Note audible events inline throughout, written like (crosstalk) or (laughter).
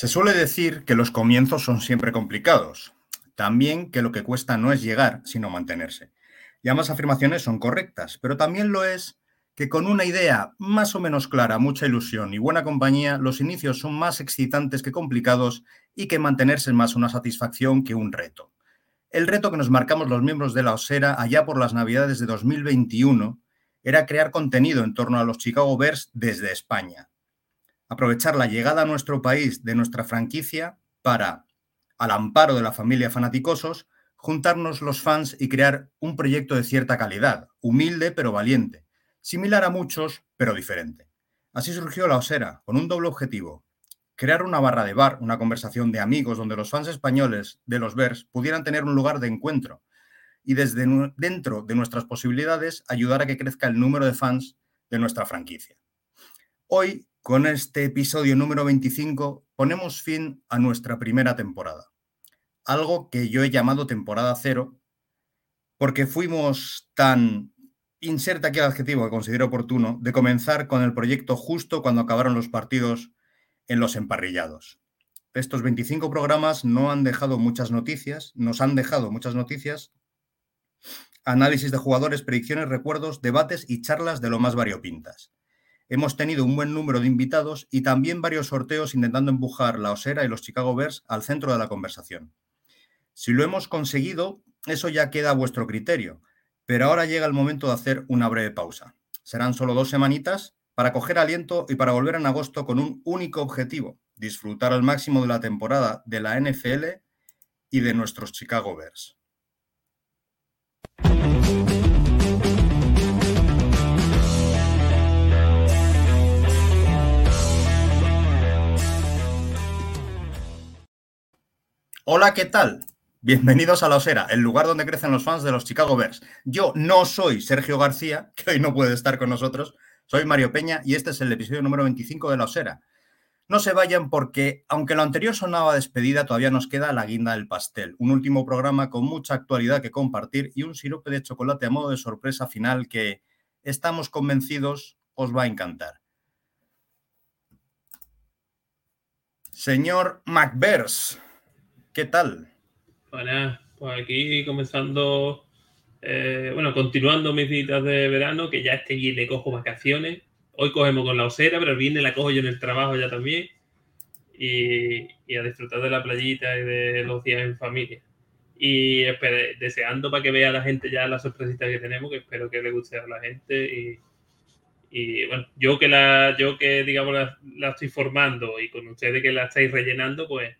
Se suele decir que los comienzos son siempre complicados. También que lo que cuesta no es llegar, sino mantenerse. Y ambas afirmaciones son correctas, pero también lo es que con una idea más o menos clara, mucha ilusión y buena compañía, los inicios son más excitantes que complicados y que mantenerse es más una satisfacción que un reto. El reto que nos marcamos los miembros de la Osera allá por las Navidades de 2021 era crear contenido en torno a los Chicago Bears desde España. Aprovechar la llegada a nuestro país de nuestra franquicia para, al amparo de la familia Fanaticosos, juntarnos los fans y crear un proyecto de cierta calidad, humilde pero valiente, similar a muchos pero diferente. Así surgió la Osera, con un doble objetivo, crear una barra de bar, una conversación de amigos donde los fans españoles de los Bears pudieran tener un lugar de encuentro y desde dentro de nuestras posibilidades ayudar a que crezca el número de fans de nuestra franquicia. Hoy, con este episodio número 25, ponemos fin a nuestra primera temporada. Algo que yo he llamado temporada cero, porque fuimos tan, inserta aquí el adjetivo que considero oportuno, de comenzar con el proyecto justo cuando acabaron los partidos en los emparrillados. Estos 25 programas no han dejado muchas noticias, nos han dejado muchas noticias, análisis de jugadores, predicciones, recuerdos, debates y charlas de lo más variopintas. Hemos tenido un buen número de invitados y también varios sorteos intentando empujar la Osera y los Chicago Bears al centro de la conversación. Si lo hemos conseguido, eso ya queda a vuestro criterio, pero ahora llega el momento de hacer una breve pausa. Serán solo dos semanitas para coger aliento y para volver en agosto con un único objetivo, disfrutar al máximo de la temporada de la NFL y de nuestros Chicago Bears. Hola, ¿qué tal? Bienvenidos a La Osera, el lugar donde crecen los fans de los Chicago Bears. Yo no soy Sergio García, que hoy no puede estar con nosotros, soy Mario Peña y este es el episodio número 25 de La Osera. No se vayan porque, aunque lo anterior sonaba despedida, todavía nos queda la guinda del pastel, un último programa con mucha actualidad que compartir y un sirope de chocolate a modo de sorpresa final que, estamos convencidos, os va a encantar. Señor McBears, ¿qué tal? Bueno, pues aquí comenzando, eh, bueno, continuando mis citas de verano, que ya este viernes cojo vacaciones. Hoy cogemos con la osera, pero el viernes la cojo yo en el trabajo ya también. Y, a disfrutar de la playita y de los días en familia. Y deseando para que vea la gente ya la sorpresita que tenemos, que espero que le guste a la gente. Y, y, bueno, yo que la, yo que digamos la, la estoy formando y con ustedes que la estáis rellenando, pues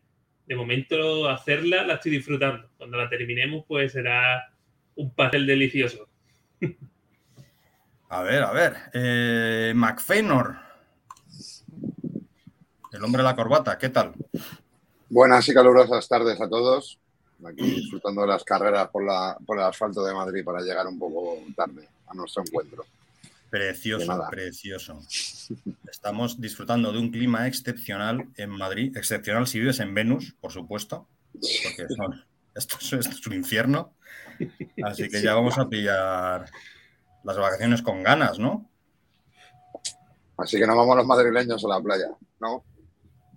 de momento hacerla la estoy disfrutando. Cuando la terminemos, pues será un pastel delicioso. A ver, a ver. Eh, McFenor. El hombre de la corbata, ¿qué tal? Buenas y calurosas tardes a todos. Aquí disfrutando de las carreras por, la, por el asfalto de Madrid para llegar un poco tarde a nuestro encuentro. Precioso, precioso. Estamos disfrutando de un clima excepcional en Madrid. Excepcional si vives en Venus, por supuesto. Porque son- esto, es, esto es un infierno. Así que ya vamos a pillar las vacaciones con ganas, ¿no? Así que nos vamos los madrileños a la playa, ¿no?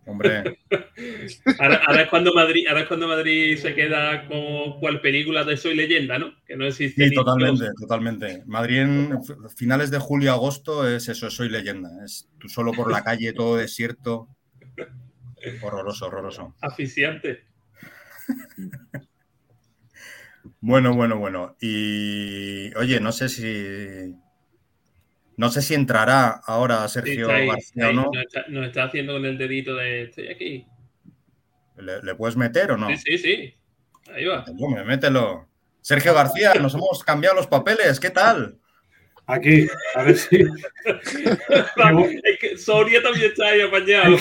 Hombre, (laughs) Ahora, ahora es cuando Madrid, ahora es cuando Madrid se queda como cual película de Soy Leyenda, ¿no? Que no existe. sí, totalmente, totalmente. Madrid en finales de julio, agosto es eso, soy leyenda. Es tú solo por la calle, todo desierto. Horroroso, horroroso. Asfixiante. (laughs) Bueno, bueno, bueno. Y oye, no sé si No sé si entrará ahora Sergio ahí, García o no. Nos, está, nos está haciendo con el dedito de estoy aquí. ¿Le, le puedes meter o no? Sí, sí, sí. Ahí va. Mételo. Sergio García, nos hemos cambiado los papeles. ¿Qué tal? Aquí, a ver si. (laughs) es que Soria también está ahí apañado.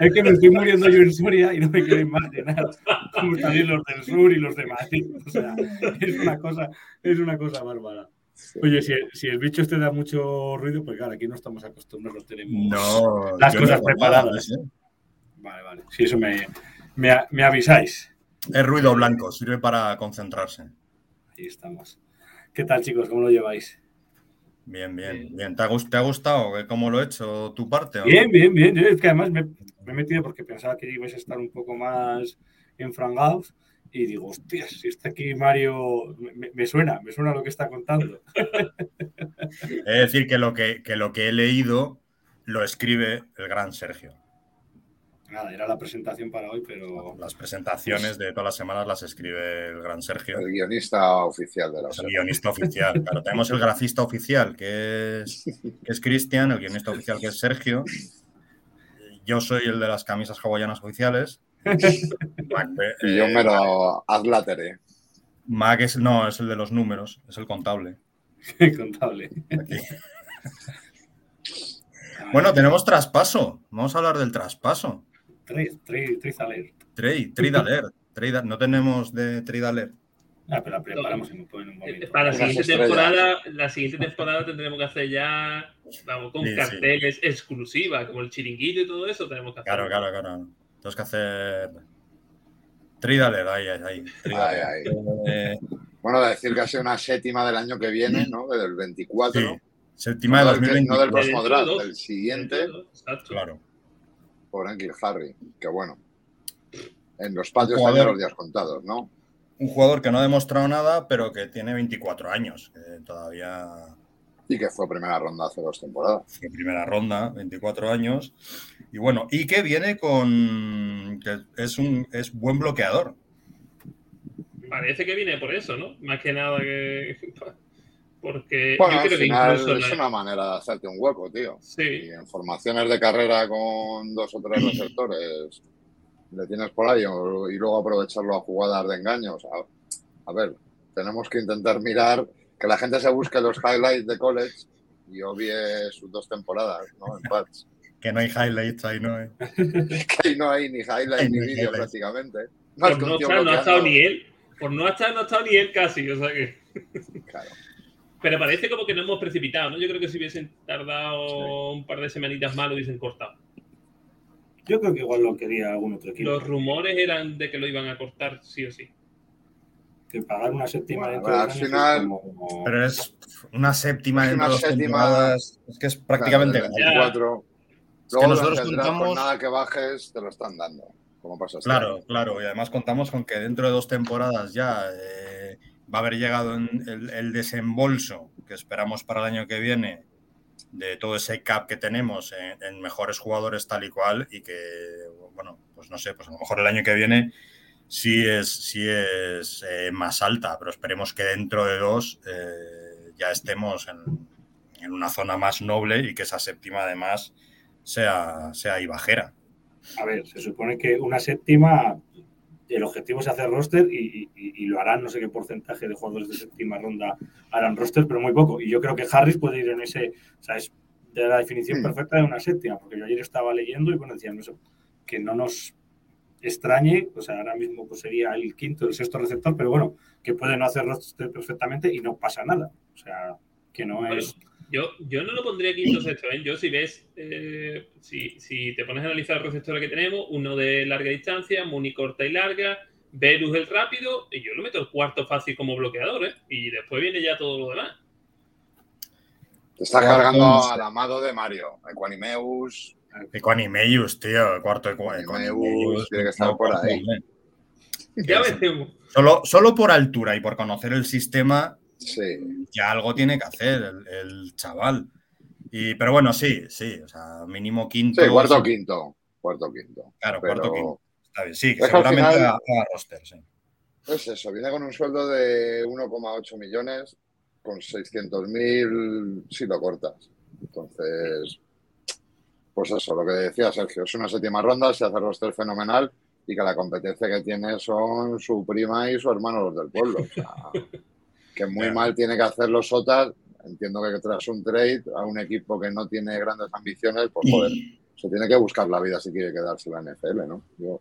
Es que me estoy muriendo yo en Soria y no me quiero imaginar cómo están los del sur y los de Madrid. O sea, es una cosa, es una cosa bárbara. Oye, si, si el bicho este da mucho ruido, pues claro, aquí no estamos acostumbrados, tenemos No. las cosas no- preparadas. ¿eh? Vale, vale. Si eso me, me, me avisáis. Es ruido blanco, sirve para concentrarse. Ahí estamos. ¿Qué tal, chicos? ¿Cómo lo lleváis? Bien, bien, Bien. bien. ¿Te ha, gust- te ha gustado cómo lo he hecho tu parte? o? Bien, bien, bien. Es que además me, me he metido porque pensaba que ibais a estar un poco más enfrangados y digo, hostias, si está aquí Mario, me, me suena, me suena lo que está contando. (laughs) Es decir, que lo que, que lo que he leído lo escribe el gran Sergio. Nada, era la presentación para hoy, pero Las presentaciones de todas las semanas las escribe el gran Sergio. El guionista oficial de la el guionista oficial. Claro, (laughs) tenemos el grafista oficial, que es, que es Cristian, el guionista oficial, que es Sergio. Yo soy el de las camisas hawaianas oficiales. Mac, (laughs) eh, Y yo mero adlátere. Mac es, no, es el de los números, es el contable. (laughs) contable. Aquí. Bueno, tenemos traspaso. Vamos a hablar del traspaso. Tres, tres, tres alert. Trade, trade alert. Trade- no tenemos de trade alert. Ah, pero la preparamos un, en un Eh, momento. Para la siguiente temporada, la siguiente temporada tendremos que hacer ya, vamos, con Sí, sí. carteles exclusivas, como el chiringuito y todo eso, tenemos que hacer. Claro, claro, claro. Tenemos que hacer. Trade alert, ahí, ahí, ahí. Eh, Bueno, decir que ha sido una séptima del año que viene, ¿no? Del 24. sí. Séptima de No del que- 2020. no del De próximo draft, del siguiente, Exacto. Claro. por Enkil Harry. Que bueno. En los patios están los días contados, ¿no? Un jugador que no ha demostrado nada, pero que tiene 24 años. Que todavía Y que fue primera ronda hace dos temporadas. fue primera ronda, 24 años. Y bueno, y que viene con. que es un es buen bloqueador. Parece que viene por eso, ¿no? Más que nada que. (laughs) Porque Bueno, yo al creo final incluso. es la- una manera de hacerte un hueco, tío. Y Sí, en formaciones de carrera con dos o tres receptores le tienes por ahí y luego aprovecharlo a jugadas de engaños. A, a ver, tenemos que intentar mirar que la gente se busque los highlights de college y obvie sus dos temporadas, ¿no? En pads. Que no hay highlights ahí, ¿no? Eh, (laughs) Que ahí no hay ni highlights ni highlights. prácticamente. Más por no estar, no ha estado ni él. Por no estar, no ha estado ni él casi. O sea que. Claro. Pero parece como que no hemos precipitado, ¿no? Yo creo que si hubiesen tardado un par de semanitas más lo hubiesen cortado. Yo creo que igual lo quería algún otro equipo. Los rumores eran de que lo iban a cortar sí o sí. Que pagar una séptima Bueno, dentro de al dos años es final- como- Pero es una séptima Es dentro una de dos séptima- temporadas. Es que es prácticamente. Claro, Ya. del 24. Es que nosotros contamos- con nada que bajes, te lo están dando. Como pasa Claro, claro. Y además contamos con que dentro de dos temporadas ya eh, va a haber llegado en el, el desembolso que esperamos para el año que viene de todo ese cap que tenemos en, en mejores jugadores tal y cual y que, bueno, pues no sé, pues a lo mejor el año que viene sí es, sí es eh, más alta, pero esperemos que dentro de dos eh, ya estemos en, en una zona más noble y que esa séptima además sea, sea ahí bajera. A ver, se supone que una séptima, el objetivo es hacer roster y, y- y lo harán, no sé qué porcentaje de jugadores de séptima ronda harán roster, pero muy poco. Y yo creo que Harris puede ir en ese, o sea, es de la definición perfecta de una séptima, porque yo ayer estaba leyendo y bueno, decían eso, que no nos extrañe, o sea, ahora mismo pues sería el quinto, el sexto receptor, pero bueno, que puede no hacer roster perfectamente y no pasa nada. O sea, que no Bueno, es... Yo, yo no lo pondría quinto o sexto, ¿eh? Yo si ves, eh, si, si te pones a analizar los receptores que tenemos, uno de larga distancia, Muni corta y larga, Velus el rápido, y yo lo meto el cuarto fácil como bloqueador, ¿eh? Y después viene ya todo lo demás. Te está Cuarto, cargando al amado de Mario. Equanimeus. Equanimeus, tío, el cuarto Equa- Equanimeus, tiene que estar por ahí. (laughs) Ya. Solo, solo por altura y por conocer el sistema, Sí. ya algo tiene que hacer el, el chaval. Y, pero bueno, sí, sí, o sea, mínimo quinto. Sí, cuarto o quinto. Cuarto o quinto. Claro, Pero cuarto quinto. Está bien, sí, que Es que al seguramente final- haga, haga roster, sí. es eso. Viene con un sueldo de 1,8 millones. Con 600.000 si lo cortas. Entonces, pues eso, lo que decía Sergio, es una séptima ronda, se hace roster fenomenal y que la competencia que tiene son su prima y su hermano los del pueblo. O sea, (laughs) que muy mal tiene que hacer los Sotas. Entiendo que tras un trade a un equipo que no tiene grandes ambiciones, pues joder, se tiene que buscar la vida si quiere quedarse en la NFL, ¿no? Yo,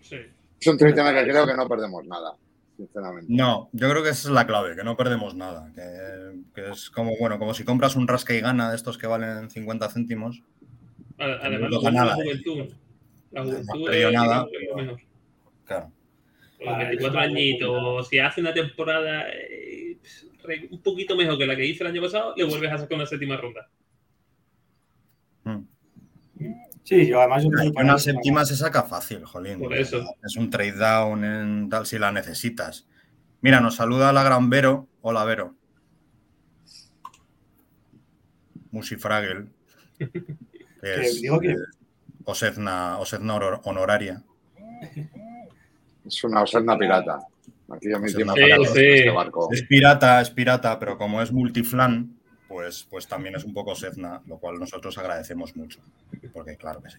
Sí. es un trade en el que creo que no perdemos nada, sinceramente. No, yo creo que esa es la clave, que no perdemos nada. Que, que es como, bueno, como si compras un rasca y gana de estos que valen 50 céntimos. Ade- Además, No la, nada, juventud. La No juventud hemos perdido es nada, es lo pero- mejor. Claro. Los Para 24 eso, añitos, si hace una temporada eh, un poquito mejor que la que hizo el año pasado, le vuelves a sacar una séptima ronda. Mm. Sí, yo además yo creo Y que una séptima se saca fácil, jolín. Por eso. Es un trade down en tal si la necesitas. Mira, nos saluda la gran Vero. Hola, Vero. Musifragel. (laughs) Que es digo que- eh, Osedna, Osedna honor- honoraria. Es una oserna pirata. Aquí a Sí, tiempo sí, sí. este barco. Es pirata, es pirata, pero como es multiflan, pues, pues también es un poco Osedna, lo cual nosotros agradecemos mucho. Porque claro que sí.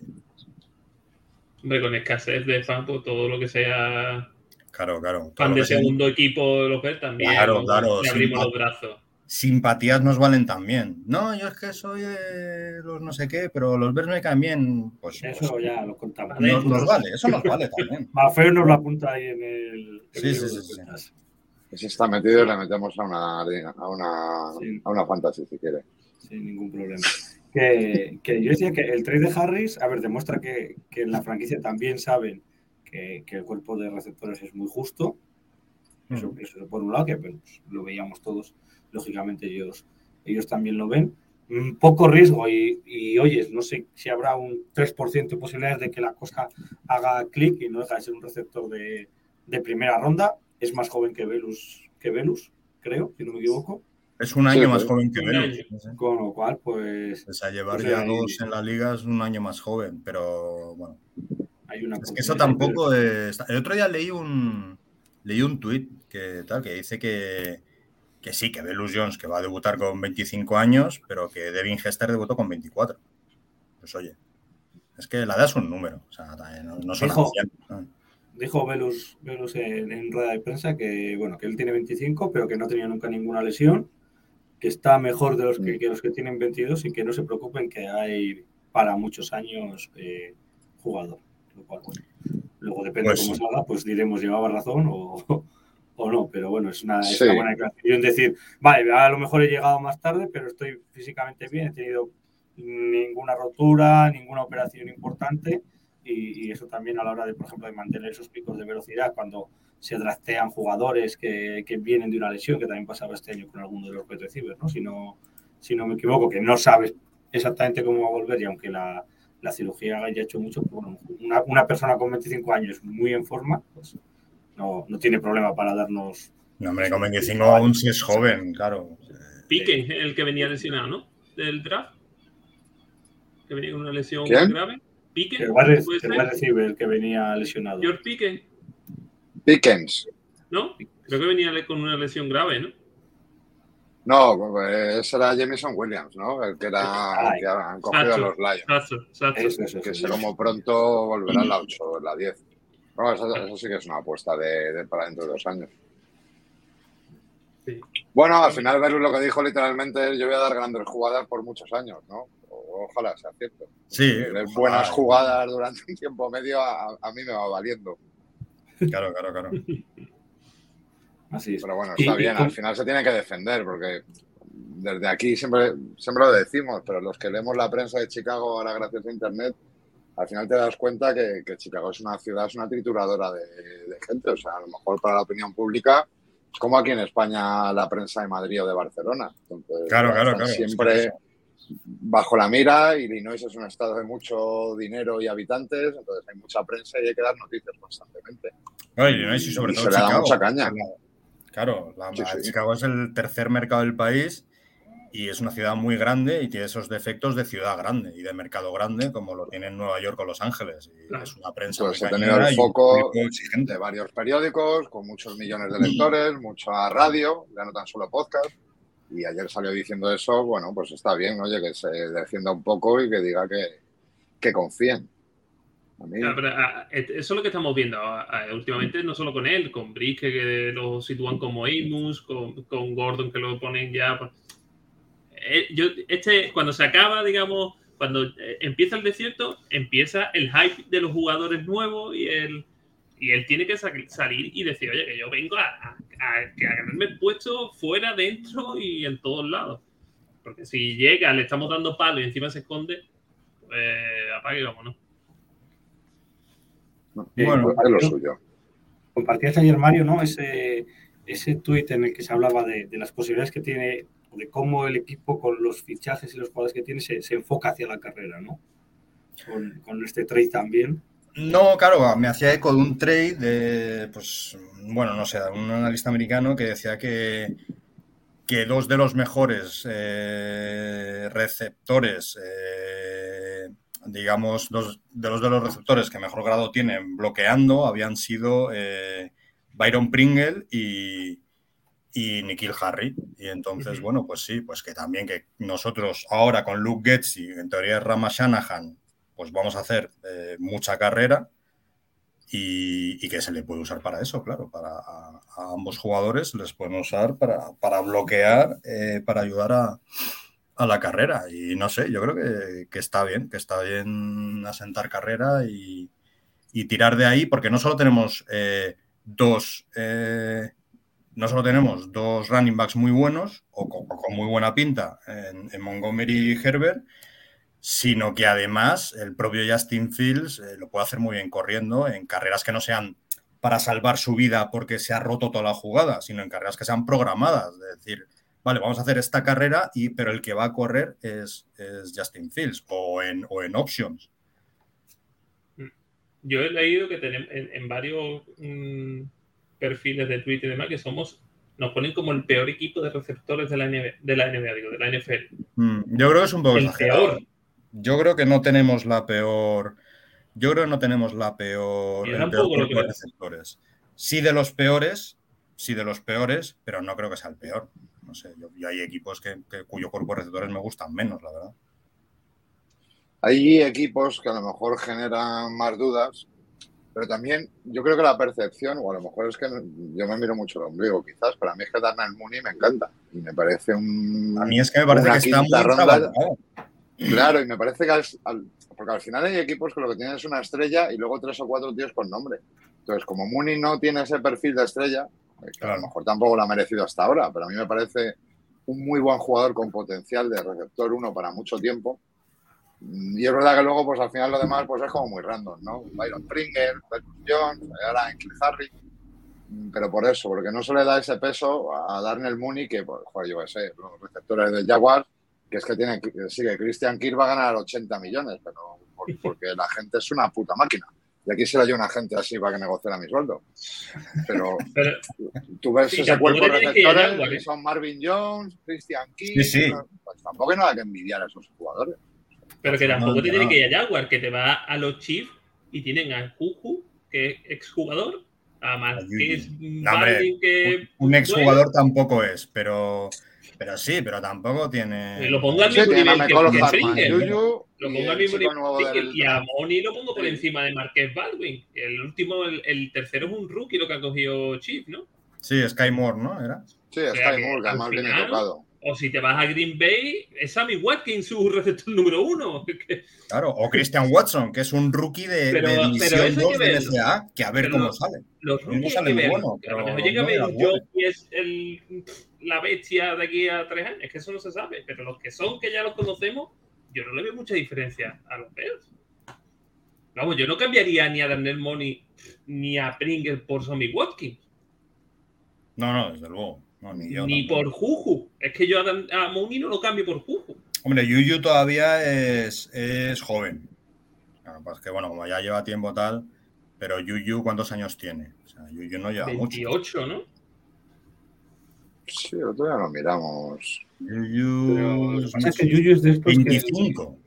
Hombre, con escasez de fan, pues todo lo que sea Claro, claro. fan de segundo equipo de los también. Claro, ¿no? claro, Le abrimos los brazos. Simpatías nos valen también. No, yo es que soy de los no sé qué, pero los me caen bien. Pues, Eso pues, ya lo contamos. nos, nos vale, eso nos vale también. (laughs) Mafeo nos lo apunta ahí en el. en Sí, el sí, sí, sí. Si está metido, le metemos a una, a una, Sí. a una fantasy si quiere. Sin ningún problema. Que, que yo decía que el trade de Harris, a ver, demuestra que, que en la franquicia también saben que, que el cuerpo de receptores es muy justo. Eso, eso por un lado, que pues, lo veíamos todos, lógicamente ellos, ellos también lo ven. Mm, Poco riesgo y, y, oyes, no sé si habrá un 3% de posibilidades de que la cosa haga clic y no deja de ser un receptor de, de primera ronda. Es más joven que Velus, que Velus, creo, si no me equivoco. Es un año Sí, más joven que Velus. Con lo cual, pues Pues a llevar Pues ya dos en la liga es un año más joven, pero bueno. hay una Es que eso tampoco es. El otro día leí un leí un tuit que tal que dice que, que sí, que Velus Jones que va a debutar con 25 años, pero que Devin Hester debutó con 24. Pues oye, es que la edad es un número, o sea, no, no son Dijo-. Dijo Velus, Velus en, en rueda de prensa que bueno que él tiene 25, pero que no tenía nunca ninguna lesión, que está mejor de los que, que los que tienen 22 y que no se preocupen que hay para muchos años eh, jugador. Lo cual, bueno, luego depende Pues cómo salga, pues diremos llevaba razón o, o no, pero bueno, es una, es Sí. una buena declaración. decir, vale, a lo mejor he llegado más tarde, pero estoy físicamente bien, he tenido ninguna rotura, ninguna operación importante y, y eso también a la hora de, por ejemplo, de mantener esos picos de velocidad cuando se draftean jugadores que, que vienen de una lesión, que también pasaba este año con alguno de los wide receivers, ¿no? Si no, si no me equivoco, que no sabes exactamente cómo va a volver y aunque la, la cirugía haya hecho mucho, pues bueno, una, una persona con 25 años muy en forma, pues no, no tiene problema para darnos... No, hombre, con 25 aún sí es joven, claro. Piquen, el que venía lesionado, ¿no? Del draft. Que venía con una lesión ¿Quién? grave. Piquen, El wide puede el receiver que venía lesionado. George Piquen, Pickens. ¿no? Creo que venía con una lesión grave, ¿no? No, pues ese era Jameson Williams, ¿no? El que era el que han cogido a Sacho. los Lions. Exacto. Eso, eso, Que sé como pronto volverá en la 8 o en la 10. No, eso, eso sí que es una apuesta de, de para dentro de dos años. Sí. Bueno, al final Verus lo que dijo literalmente es yo voy a dar grandes jugadas por muchos años, ¿no? Ojalá sea cierto. Sí, Ver ojalá. buenas jugadas durante un tiempo medio a, a mí me va valiendo. Claro, claro, claro. (laughs) Así es. Pero bueno, está bien, al final se tiene que defender porque desde aquí siempre, siempre lo decimos, pero los que leemos la prensa de Chicago ahora gracias a Internet, al final te das cuenta que, que Chicago es una ciudad, es una trituradora de, de gente. O sea, a lo mejor para la opinión pública es como aquí en España la prensa de Madrid o de Barcelona. Entonces, Claro, claro, claro. Siempre bajo la mira. Illinois es un estado de mucho dinero y habitantes, entonces hay mucha prensa y hay que dar noticias constantemente. Oye, ¿no? y sobre Y todo se le da mucha caña. Claro, la- Sí, sí. Chicago es el tercer mercado del país y es una ciudad muy grande y tiene esos defectos de ciudad grande y de mercado grande, como lo tiene en Nueva York o Los Ángeles. Y Claro. es una prensa Entonces, muy ha tenido cañera el y un foco público exigente. de varios periódicos, con muchos millones de lectores, mucha radio, ya no tan solo podcast. Y ayer salió diciendo eso, bueno, pues está bien, oye, que se defienda un poco y que diga que, que confíen. Claro, pero, ah, et- eso es lo que estamos viendo ah, ah, últimamente, no solo con él, con Brick, que, que lo sitúan como Amos, con, con Gordon, que lo ponen ya. Pues, eh, yo, este, cuando se acaba, digamos, cuando eh, empieza el desierto, empieza el hype de los jugadores nuevos y él, y él tiene que sa- salir y decir, oye, que yo vengo a, a, ganarme el puesto fuera, dentro y en todos lados. Porque si llega, le estamos dando palo y encima se esconde, pues apague y vámonos. Eh, Bueno, es lo suyo. compartías ayer, Mario, ¿no? Ese, ese tuit en el que se hablaba de, de las posibilidades que tiene, de cómo el equipo con los fichajes y los jugadores que tiene se, se enfoca hacia la carrera, ¿no? Con, este trade también. No, claro, me hacía eco de un trade de, pues, bueno, no sé, un analista americano que decía que, que dos de los mejores eh, receptores, eh, digamos, dos de los de los receptores que mejor grado tienen bloqueando habían sido eh, Byron Pringle y, y Nikhil Harry. Y entonces, bueno, pues sí, pues que también que nosotros ahora con Luke Getzi, en teoría es Rama Shanahan, pues vamos a hacer eh, mucha carrera y, y que se le puede usar para eso, claro, para a, a ambos jugadores les pueden usar para, para bloquear, eh, para ayudar a, a la carrera. Y no sé, yo creo que, que está bien, que está bien asentar carrera y, y tirar de ahí, porque no solo tenemos eh, dos, no solo tenemos dos running backs muy buenos o con, muy buena pinta en, Montgomery y Herbert, sino que además el propio Justin Fields eh, lo puede hacer muy bien corriendo en carreras que no sean para salvar su vida porque se ha roto toda la jugada, sino en carreras que sean programadas. Es decir, vale, vamos a hacer esta carrera, y, pero el que va a correr es, es Justin Fields o en, o en options. Yo he leído que tenemos en, en varios mm, perfiles de Twitter y demás que somos, nos ponen como el peor equipo de receptores de la NBA, de la NBA, digo, de la NFL. Mm, Yo creo que es un poco El exagerado. peor. Yo creo que no tenemos la peor. Yo creo que no tenemos la peor, el peor de receptores. Sí de los peores, sí de los peores, pero no creo que sea el peor. No sé, yo, yo hay equipos que, que- cuyo cuerpo de receptores me gustan menos, la verdad. Hay equipos que a lo mejor generan más dudas, pero también yo creo que la percepción, o a lo mejor es que yo me miro mucho el ombligo quizás, pero a mí es que Darnell Mooney me encanta y me parece un... A mí es que me parece que está muy ronda-. Claro, y me parece que al, al- porque al final hay equipos que lo que tienen es una estrella y luego tres o cuatro tíos con nombre. Entonces, como Mooney no tiene ese perfil de estrella, eh, que a lo mejor tampoco lo ha merecido hasta ahora, pero a mí me parece un muy buen jugador con potencial de receptor uno para mucho tiempo. Mm, Y es verdad que luego, pues al final lo demás, pues es como muy random, ¿no? Byron Pringle, Bertrand Jones, ahora Kill Harry. Mm, Pero por eso, porque no se le da ese peso a Darnell Mooney, que, pues, joder, yo qué sé, los receptores de Jaguars, que es que tiene, que sí, que Christian Kirk va a ganar 80 millones, pero por- (laughs) porque la gente es una puta máquina. Y aquí será yo una gente así para que negociara mi sueldo. Pero Pero tú ves Sí, ese cuerpo de que receptores Jaguar, y ¿eh? son Marvin Jones, Christian Sí, sí. pues tampoco hay nada que envidiar a esos jugadores. Pero que tampoco No, te tiene que ir a Jaguar, que te va a los Chiefs y tienen a Juju, que es exjugador, a Marqués No, hombre, Baldwin, que Un exjugador tampoco es, pero, pero sí, pero tampoco tiene. Lo pongo al Sí, mismo a nivel que que Lo y pongo al mismo nivel que del- y a Moni lo pongo por Sí. encima de Marqués Baldwin. El último, el, el tercero es un rookie lo que ha cogido Chief, ¿no? Sí, Sky Moore, ¿no? ¿Era? Sí, sea Sky que Moore, que además viene final- tocado. O si te vas a Green Bay, es Sammy Watkins su receptor número uno. (laughs) Claro, o Christian Watson, que es un rookie de, Pero- de pero División eso hay 2 que de verlo. NCAA, que a ver Pero cómo sale. Los rookies sale que bueno, a lo pero mejor llega a ver un. Joe es el, la bestia de aquí a tres años. Es que eso no se sabe. Pero los que son, que ya los conocemos, yo no le veo mucha diferencia a los Bears. Vamos, yo no cambiaría ni a Darnell Money ni a Pringle por Sammy Watkins. No, no, desde luego. No, ni yo. ni por Juju. Es que yo a, a Mooney no lo cambio por Juju. Hombre, Yuyu todavía es, es joven. Claro, pues que bueno, como ya lleva tiempo tal, pero Yuyu, ¿cuántos años tiene? O sea, Yuyu no lleva mucho. 28, ¿no? Sí, otro día lo miramos. Yuyu. Pero que es que Yuyu es de estos que- 25.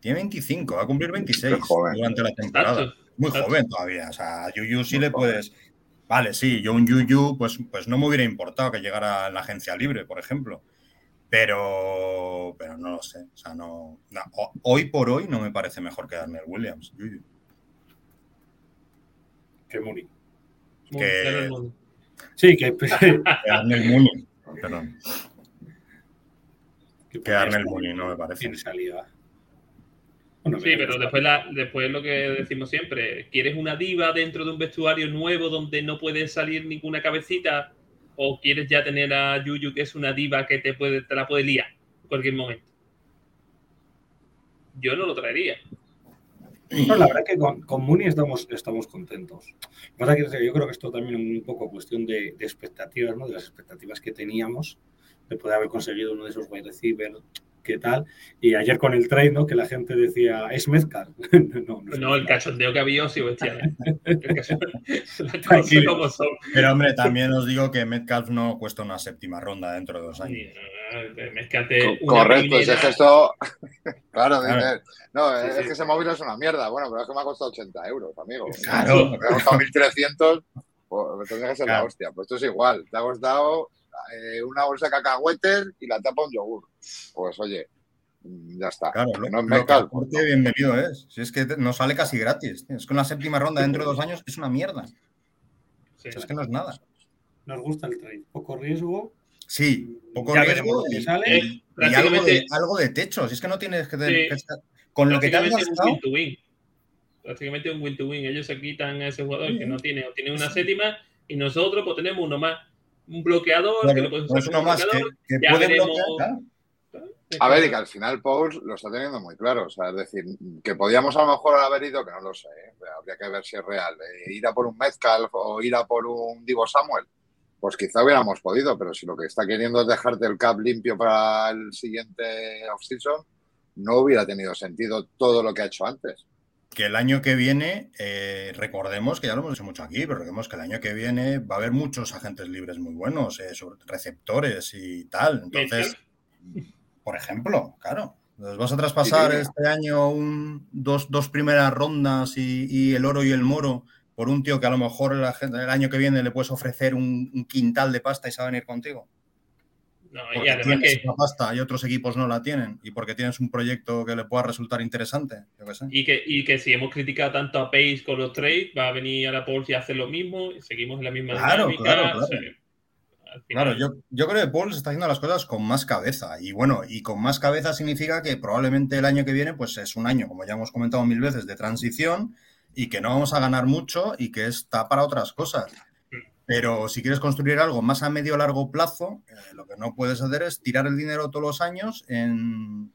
Tiene 25, va a cumplir 26 Qué joven. durante la temporada. Exacto. Muy exacto. joven todavía. O sea, a Yuyu sí Muy le joven. puedes. Vale, sí, yo un Yuyu, pues, pues no me hubiera importado que llegara en la agencia libre, por ejemplo. Pero, pero no lo sé. O sea, no, no, ho- hoy por hoy no me parece mejor que Darnell Williams. Yuyu. Que Mooney. Que-. Sí, que, (laughs) Que Darnell Mooney. Perdón. Que Darnell Mooney no me parece. en esa liga. Bueno, Sí, pero después, la, después lo que decimos siempre, ¿quieres una diva dentro de un vestuario nuevo donde no puede salir ninguna cabecita? ¿O quieres ya tener a Yuyu que es una diva que te, puede, te la puede liar en cualquier momento? Yo no lo traería. No, la verdad que con, con Mooney estamos, estamos contentos. Lo que pasa es que yo creo que esto también es un poco cuestión de, de expectativas, ¿no? De las expectativas que teníamos, de poder haber conseguido uno de esos wide receivers, qué tal. Y ayer con el trade, ¿no? Que la gente decía, es Metcalf. (laughs) no, no, es No, el cachondeo que había sido bestial. ¿eh? (laughs) Pero hombre, también os digo que Metcalf no cuesta una séptima ronda dentro de dos Sí, años. una Correcto, es que esto. (laughs) claro, Claro. no, Sí, es sí. que ese móvil es una mierda. Bueno, pero es que me ha costado 80 euros, amigo. Claro. Me ha costado 1300, pues tendría que ser la hostia. Pues esto es igual. Te ha costado eh, una bolsa de cacahuetes y la tapa un yogur. Pues oye, mm, ya está. Claro, Que no es que Metcalf. aporte, bienvenido es. Si es que te- nos sale casi gratis. Es que una séptima ronda dentro de dos años es una mierda. Sí. Es que no es nada. Nos gusta el trade. Poco riesgo. Sí, poco Ya riesgo y, sale. y- y algo, de, Prácticamente- algo de techo. Si es que no tienes que, Sí. que estar- con lo que te has prácticamente un gastado. win to win. Prácticamente un win to win. Ellos se quitan a ese jugador Sí. que no tiene, o tiene una séptima, y nosotros pues tenemos uno más. Un bloqueador Claro, que lo puedes no usar es uno más que, bloqueador. que ya puede veremos. bloquear. claro. A ver, y que al final Pauls lo está teniendo muy claro. O sea, es decir, que podíamos a lo mejor haber ido, que no lo sé, ¿eh? habría que ver si es real, eh, ir a por un Metcalf o ir a por un Divo Samuel. Pues quizá hubiéramos podido, pero si lo que está queriendo es dejarte el cap limpio para el siguiente offseason, no hubiera tenido sentido todo lo que ha hecho antes. Que el año que viene, eh, recordemos que ya lo hemos dicho mucho aquí, pero recordemos que el año que viene va a haber muchos agentes libres muy buenos, eh, sobre- receptores y tal. Entonces, por ejemplo, claro. Entonces vas a traspasar este año un, dos, dos primeras rondas y, y el oro y el moro por un tío que a lo mejor el año que viene le puedes ofrecer un, un quintal de pasta y se va a venir contigo. No, y además que, pasta y otros equipos no la tienen. Y porque tienes un proyecto que le pueda resultar interesante. Yo qué sé. y que, y que si hemos criticado tanto a Pace con los trades, va a venir a la Pauls y hace lo mismo, y seguimos en la misma Claro, dinámica. claro, claro. o sea, Claro, yo, yo creo que Paul está haciendo las cosas con más cabeza. Y bueno, y con más cabeza significa que probablemente el año que viene, pues es un año, como ya hemos comentado mil veces, de transición y que no vamos a ganar mucho y que está para otras cosas. Pero si quieres construir algo más a medio o largo plazo, eh, lo que no puedes hacer es tirar el dinero todos los años en.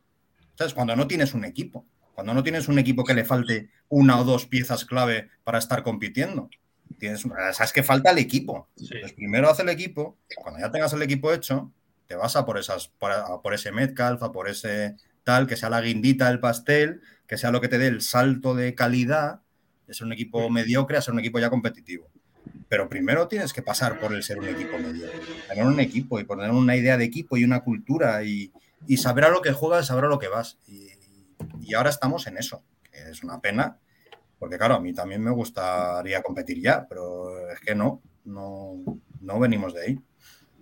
¿Sabes? Cuando no tienes un equipo. Cuando no tienes un equipo que le falte una o dos piezas clave para estar compitiendo. Tienes, sabes que falta el equipo. Sí. Pues primero haz el equipo, cuando ya tengas el equipo hecho, te vas a por esas, por, a por ese Metcalf, a por ese tal, que sea la guindita del pastel, que sea lo que te dé el salto de calidad, de ser un equipo mediocre a ser un equipo ya competitivo. Pero primero tienes que pasar por el ser un equipo mediocre, tener un equipo y poner una idea de equipo y una cultura y, y saber a lo que juegas, saber a lo que vas. Y, y ahora estamos en eso, que es una pena, porque claro, a mí también me gustaría competir ya, pero es que no, no, no venimos de ahí.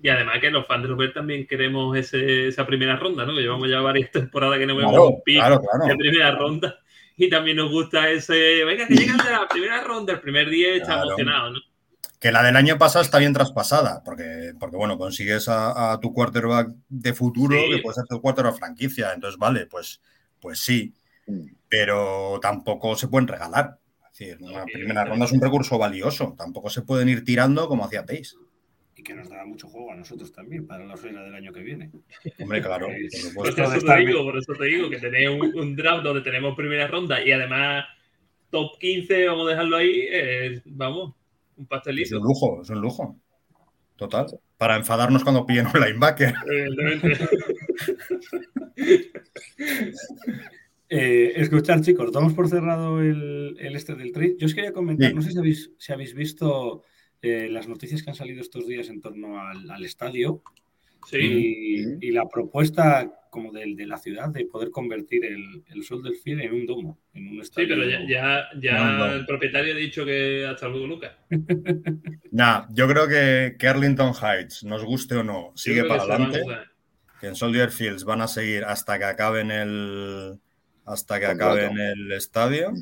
Y además que los fans de Robert también queremos ese- esa primera ronda, ¿no? Que llevamos ya varias temporadas que no vemos Claro, un claro, claro. de primera ronda. Y también nos gusta ese, venga, que llegan de la primera ronda, el primer día está emocionado, ¿no? Que la del año pasado está bien traspasada, porque, porque bueno, consigues a, a tu quarterback de futuro, Sí. que puede ser tu quarterback franquicia. Entonces, vale, pues, pues sí, pero tampoco se pueden regalar. Es decir, una primera ronda es un recurso valioso, tampoco se pueden ir tirando como hacía Pace. Y que nos dará mucho juego a nosotros también para la osera del año que viene. Hombre, claro, (laughs) por eso, te estar- digo, por eso te digo que tener un, un draft donde tenemos primera ronda y además top 15, vamos a dejarlo ahí, es, vamos, un Es pastelito. un lujo, es un lujo. Total. Para enfadarnos cuando pillen un linebacker. Evidentemente. (laughs) Eh, escuchar, chicos, damos por cerrado el, el este del trade. Yo os quería comentar, Sí. no sé si habéis, si habéis visto eh, las noticias que han salido estos días en torno al, al estadio Sí, y, y la propuesta como del, de la ciudad de poder convertir el, el Sol del Fiel en un domo, en un sí, estadio. pero ya, ya, ya No, no. el propietario ha dicho que hasta luego, Lucas. (laughs) Nah, yo creo que, que Arlington Heights, nos guste o no, sigue para adelante. que en Soldier Fields van a seguir hasta que acaben el hasta que acaben el estadio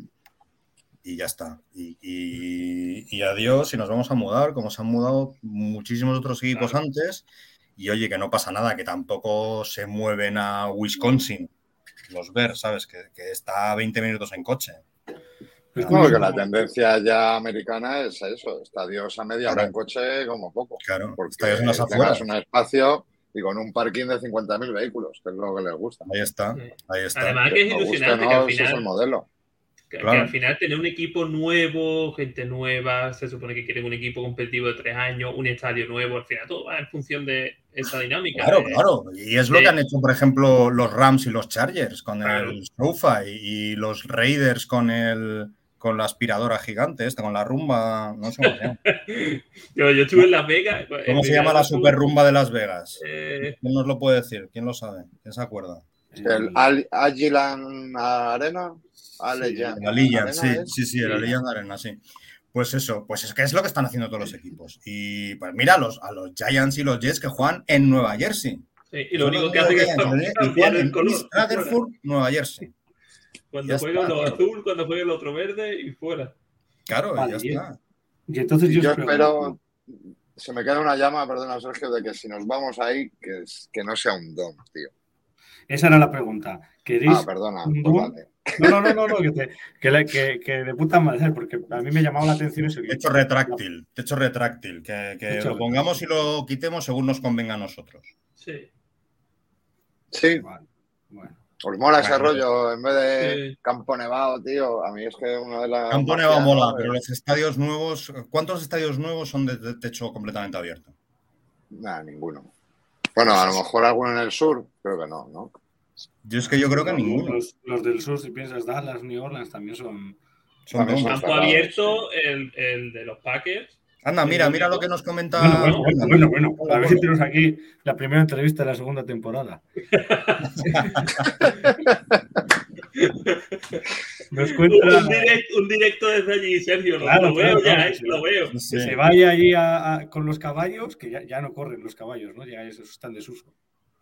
y ya está. Y, y- y adiós y nos vamos a mudar, como se han mudado muchísimos otros equipos Claro. antes. Y oye, que no pasa nada, que tampoco se mueven a Wisconsin, los Bears, ¿sabes? Que, que está a 20 minutos en coche. Curioso que la tendencia ya americana es eso, estadios a media hora Claro. en coche como poco. Claro, Porque estadios en las afueras. un espacio y con un parking de 50.000 vehículos, que es lo que les gusta. Ahí está, ahí está. Además que es ilusionante no, que al ese es el modelo. Que, al final tener un equipo nuevo, gente nueva, se supone que quieren un equipo competitivo de tres años, un estadio nuevo, al final todo va en función de esa dinámica. Claro, de- claro. Y es lo de- que han hecho, por ejemplo, los Rams y los Chargers con Claro. el SoFi y los Raiders con el con la aspiradora gigante, esta, con la rumba, no sé cómo se llama. (laughs) Yo, yo estuve en Las Vegas. ¿Cómo en se mi llama la super rumba de Las Vegas? eh, ¿Quién nos lo puede decir? ¿Quién lo sabe? ¿Quién se acuerda? El Agilan Arena, El Allianz, Arena sí, sí, sí, el Sí. Allianz Arena, sí. Pues eso, pues es que es lo que están haciendo todos los equipos. Y pues mira, a los, a los Giants y los Jets que juegan en Nueva Jersey. sí, y lo único que hacen es cambiar juegan el en color. Rutherford, Nueva Jersey. Cuando Ya juega lo azul, cuando juega el otro verde y fuera. Claro, Vale, ya está. Y entonces yo, Yo os pregunto, espero, se me queda una llama, perdona Sergio, de que si nos vamos ahí, que, es- que no sea un don, tío. esa era la pregunta. ¿Queréis Ah, perdona, un pues dúo? vale. No, no, no, no, no, que, te- que, le- que- que de puta madre, porque a mí me llamaba la atención ese Techo retráctil, techo retráctil, que, que Techo lo pongamos y lo quitemos según nos convenga a nosotros. Sí. Sí, Vale, bueno. os mola ese Bueno. rollo, en vez de Sí. campo nevado, tío. A mí es que una de las. Campo Nevado mola, pero los estadios nuevos, ¿cuántos estadios nuevos son de, techo completamente abierto? Nah, ninguno. Bueno, a lo mejor alguno en el sur, creo que no, ¿no? Yo es que yo creo que ninguno. Los, los del sur, si piensas Dallas, New Orleans, también son. Son Campo abierto, el, el de los Packers. Anda, mira, mira lo que nos comenta. Bueno, bueno, bueno, bueno, bueno. A ver si tenemos aquí la primera entrevista de la segunda temporada. (laughs) Nos Un, cuenta direct- un directo desde allí, Sergio. Lo, Claro, lo veo claro, ya, claro, eh, lo veo. que Sí. se vaya allí a- a- con los caballos, que ya, ya no corren los caballos, ¿no? Ya esos están desuso.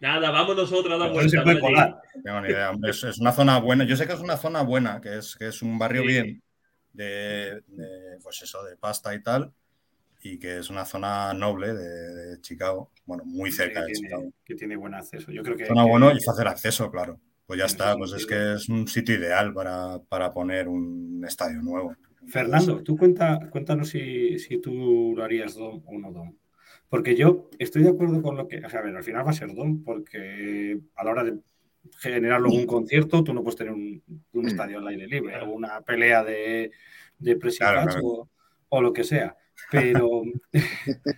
Nada, vamos nosotros a vuelta. No tengo ni idea, hombre, Es, es una zona buena. Yo sé que es una zona buena, que es, que es un barrio Sí. bien de, de, pues eso, de pasta y tal, y que es una zona noble de, de Chicago. Bueno, muy cerca de tiene, Chicago. que tiene buen acceso. Yo creo que. Zona que- bueno y fácil acceso, claro. Pues ya está, pues es que es un sitio ideal para, para poner un estadio nuevo. Fernando, tú cuenta, cuéntanos si, si tú lo harías DOM o no DOM. Porque yo estoy de acuerdo con lo que. O sea, a ver, al final va a ser DOM, porque a la hora de generar luego un concierto, tú no puedes tener un, un Mm. estadio al aire libre, o una pelea de, de Claro, claro. O, o lo que sea. Pero (laughs)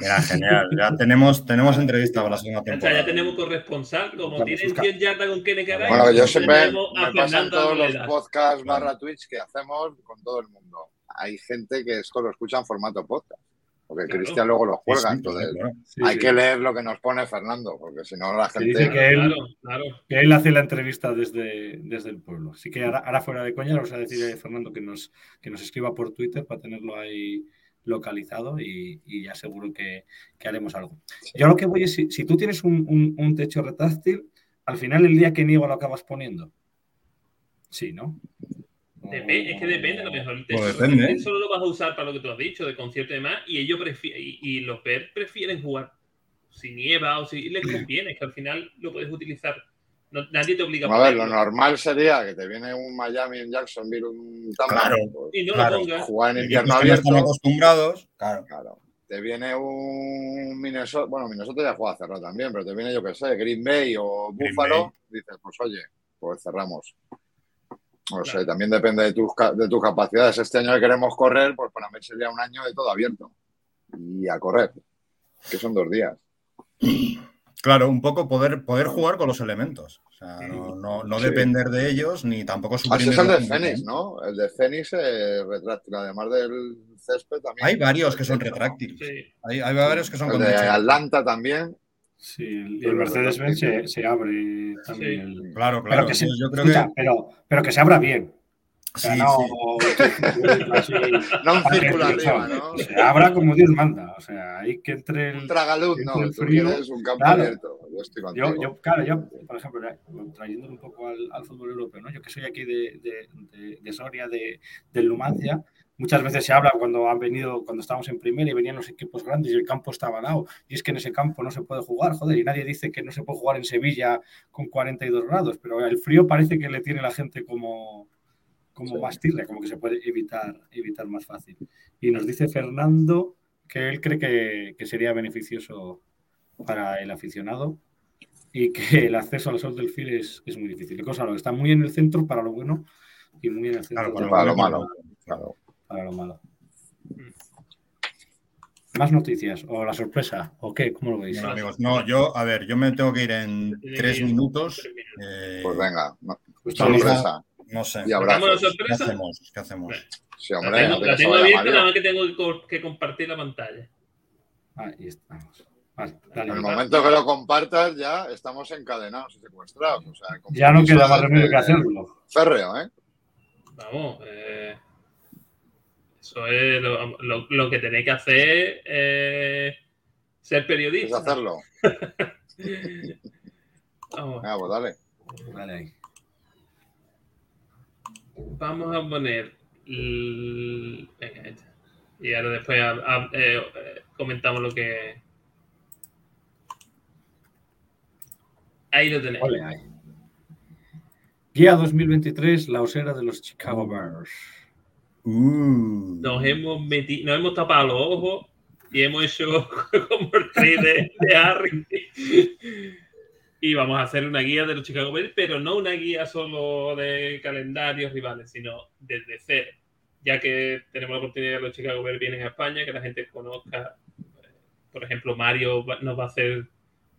Mira, genial. Ya tenemos, tenemos entrevista para la segunda Ya, está, temporada. ya tenemos corresponsal. Como Claro, tienen sus ca- 100 yardas con Kenny Caray, Bueno, yo pues siempre me pasan todos los podcasts barra Twitch que hacemos con todo el mundo. Hay gente que esto lo escucha en formato podcast, porque Claro. Cristian luego lo juega, sí, entonces claro. sí, hay sí. que leer lo que nos pone Fernando, porque si no la gente... dice que él- Claro, claro. que él hace la entrevista desde, desde el pueblo. Así que ahora, ahora fuera de coña, vamos a decir a Fernando que nos, que nos escriba por Twitter para tenerlo ahí localizado y, y ya seguro que, que haremos algo. Yo lo que voy es, si, si tú tienes un, un- un techo retráctil, al final el día que niego lo acabas poniendo. Sí, ¿no? Es que depende, a lo mejor el Pues depende, ¿eh? solo lo vas a usar para lo que tú has dicho, de concierto y demás, y ellos prefieren, y, y los ver prefieren jugar si nieva o si les conviene, es que al final lo puedes utilizar. No- nadie te obliga A ver, lo normal sería que te viene un Miami, un Jacksonville, un Tampa, Claro. pues, Y no Claro. lo pongas. jugar en invierno que no abierto. están acostumbrados, claro. Claro. Te viene un Minnesota, bueno, Minnesota ya juega cerrado también, pero te viene, yo qué sé, Green Bay o Buffalo, dices, pues oye, pues cerramos. Claro. también depende de tus, de tus capacidades. Este año que queremos correr, pues para mí sería un año de todo abierto. Y a correr, que son dos días. Claro, un poco poder, poder jugar con los elementos. O sea, no, no, no Sí. depender de ellos ni tampoco Así suprimir es el de Fénix, ¿no? El de Fénix es retráctil, además del césped también. Hay varios que son retráctiles. Sí. Hay, hay varios que son El de. Atlanta también. Sí, y el Mercedes-Benz se, se abre también. Sí. el- Claro, Pero claro. que, se, yo creo escucha, que pero, pero que se abra bien. O sea, Sí, no, (laughs) así, No un círculo arriba, ¿no? o sea, habrá como Dios manda. O sea, hay que entre el. Un tragaluz, entre no. el Tú frío, quieres un campo claro. abierto. Yo estoy. Yo, yo, claro, yo, por ejemplo, trayéndolo un poco al, al fútbol europeo, ¿no? Yo que soy aquí de, de, de- de Soria, de, del Numancia, muchas veces se habla cuando han venido, cuando estábamos en primera y venían los equipos grandes y el campo estaba al lado, y es que en ese campo no se puede jugar, joder, y nadie dice que no se puede jugar en Sevilla con 42 grados, pero el frío parece que le tiene la gente como, como Sí. más tirria, como que se puede evitar, evitar más fácil. Y nos dice Fernando que él cree que, que sería beneficioso para el aficionado y que el acceso al Sol del Fil es, es muy difícil. Cosa lo está muy en el centro para lo bueno y muy en el centro Claro, Para lo malo. Claro. Para lo malo. Más noticias o la sorpresa o qué, ¿cómo lo veis? Bueno, amigos, no, yo, a ver, yo me tengo que ir en tres minutos. eh, Pues venga. no- Pues sorpresa. No sé. Y ¿Sacamos la. ¿Qué hacemos? ¿Qué hacemos? Sí, La hombre. tengo, no la tengo abierta, yo. nada más que tengo que co- que compartir la pantalla. Ahí estamos. Vale, dale. En el momento que lo compartas, ya estamos encadenados y secuestrados. O sea, Ya no queda más remedio que hacerlo. Férreo, ¿eh? Vamos, eh, eso es lo, lo- lo que tenéis que hacer, eh, ser Es periodista. hacerlo. (laughs) Vamos, Venga, pues dale. Dale ahí. vamos a poner. venga. Y ahora después a- a- eh, comentamos lo que. Ahí lo tenéis. Ahí. Guía 2023, la osera de los Chicago Bears. Uh. Nos hemos metido, nos hemos tapado los ojos y hemos hecho (laughs) como el rey de, de Harry. Y vamos a hacer una guía de los Chicago Bears, pero no una guía solo de calendarios rivales, sino desde cero. Ya que tenemos la oportunidad de los Chicago Bears vienen a España, que la gente conozca. eh, Por ejemplo, Mario nos va a hacer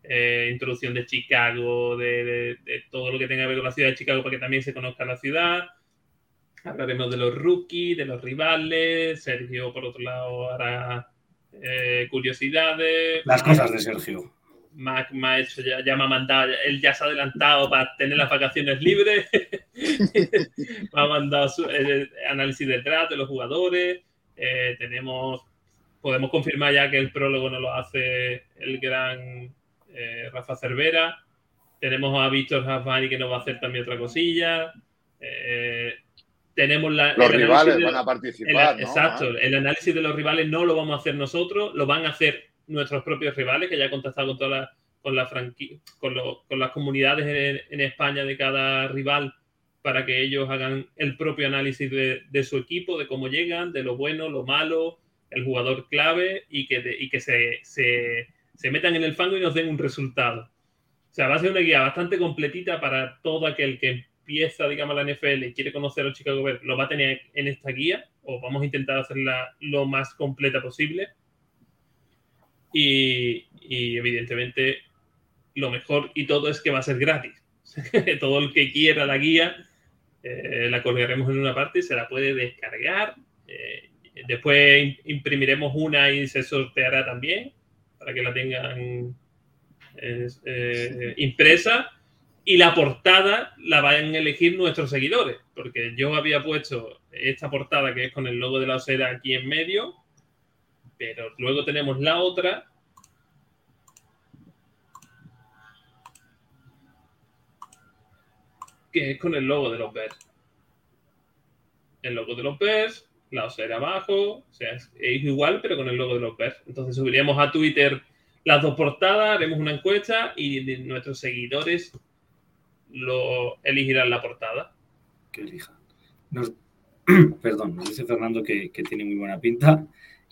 eh, introducción de Chicago, de- de todo lo que tenga que ver con la ciudad de Chicago para que también se conozca la ciudad. Hablaremos de los rookies, de los rivales. Sergio, por otro lado, hará eh, curiosidades. Las cosas de Sergio. Mac me ha hecho ya, ya me ha mandado, él ya se ha adelantado para tener las vacaciones libres. (laughs) me ha mandado su, eh, análisis del draft de los jugadores. Eh, tenemos, podemos confirmar ya que el prólogo no lo hace el gran eh, Rafa Cervera. Tenemos a Víctor Jafani que nos va a hacer también otra cosilla. Eh, tenemos la, Los el rivales de- van a el- participar, ¿no? exacto, Ah, el análisis de los rivales no lo vamos a hacer nosotros, lo van a hacer nuestros propios rivales, que ya he contactado con toda la, con la con, lo- con las comunidades en, en España de cada rival para que ellos hagan el propio análisis de, de su equipo, de cómo llegan, de lo bueno, lo malo, el jugador clave y que, de- y que se, se- se metan en el fango y nos den un resultado. O sea, va a ser una guía bastante completita para todo aquel que empieza, digamos, la NFL y quiere conocer a los Chicago Bears, lo va a tener en esta guía, o vamos a intentar hacerla lo más completa posible. Y, y, evidentemente, lo mejor y todo es que va a ser gratis. (laughs) todo el que quiera la guía, eh, la colgaremos en una parte y se la puede descargar. Eh, después im- imprimiremos una y se sorteará también para que la tengan eh, impresa y la portada la van a elegir nuestros seguidores, porque yo había puesto esta portada que es con el logo de la osera aquí en medio, pero luego tenemos la otra. que es con el logo de los Bears. El logo de los Bears, la osera abajo, o sea, es, igual, pero con el logo de los Bears. Entonces subiremos a Twitter las dos portadas, haremos una encuesta y nuestros seguidores lo elegirán la portada. Que elija. Nos- (clears throat) Perdón, nos dice Fernando que, que tiene muy buena pinta.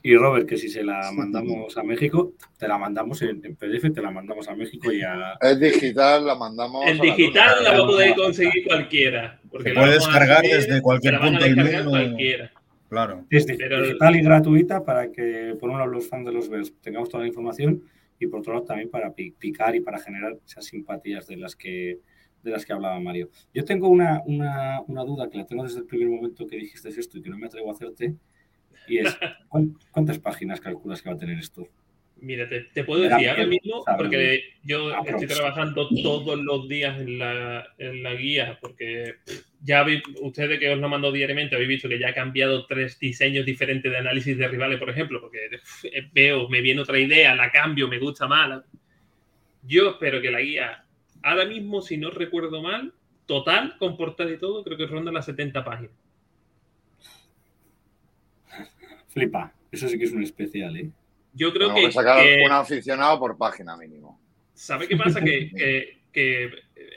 Y Robert, que si se la mandamos a México, te la mandamos en, en PDF, te la mandamos a México y a. Es digital, la mandamos. En la digital luna. la va a poder conseguir cualquiera. Porque Se la puede descargar subir, desde cualquier la punto del mundo. cualquiera. Claro. Es digital y gratuita para que, por un lado, los fans de los Bears tengamos toda la información y, por otro lado, también para pi- picar y para generar esas simpatías de las que, de las que hablaba Mario. Yo tengo una, una, una duda que la tengo desde el primer momento que dijiste esto y que no me atrevo a hacerte. Y es, (laughs) ¿cuán- ¿cuántas páginas calculas que va a tener esto? Mira, te, te puedo decir ahora mismo, porque yo estoy trabajando todos los días en la, en la guía, porque ya habéis, ustedes que os lo mando diariamente, habéis visto que ya ha cambiado tres diseños diferentes de análisis de rivales, por ejemplo, porque eh, veo, me viene otra idea, la cambio, me gusta más. Yo espero que la guía, ahora mismo, si no recuerdo mal, total, con portada y todo, creo que ronda las 70 páginas. Flipa. Eso sí que es un especial, ¿eh? Yo creo Tengo que, que sacar que- un aficionado por página mínimo. ¿Sabe qué pasa? Que, (laughs) que- que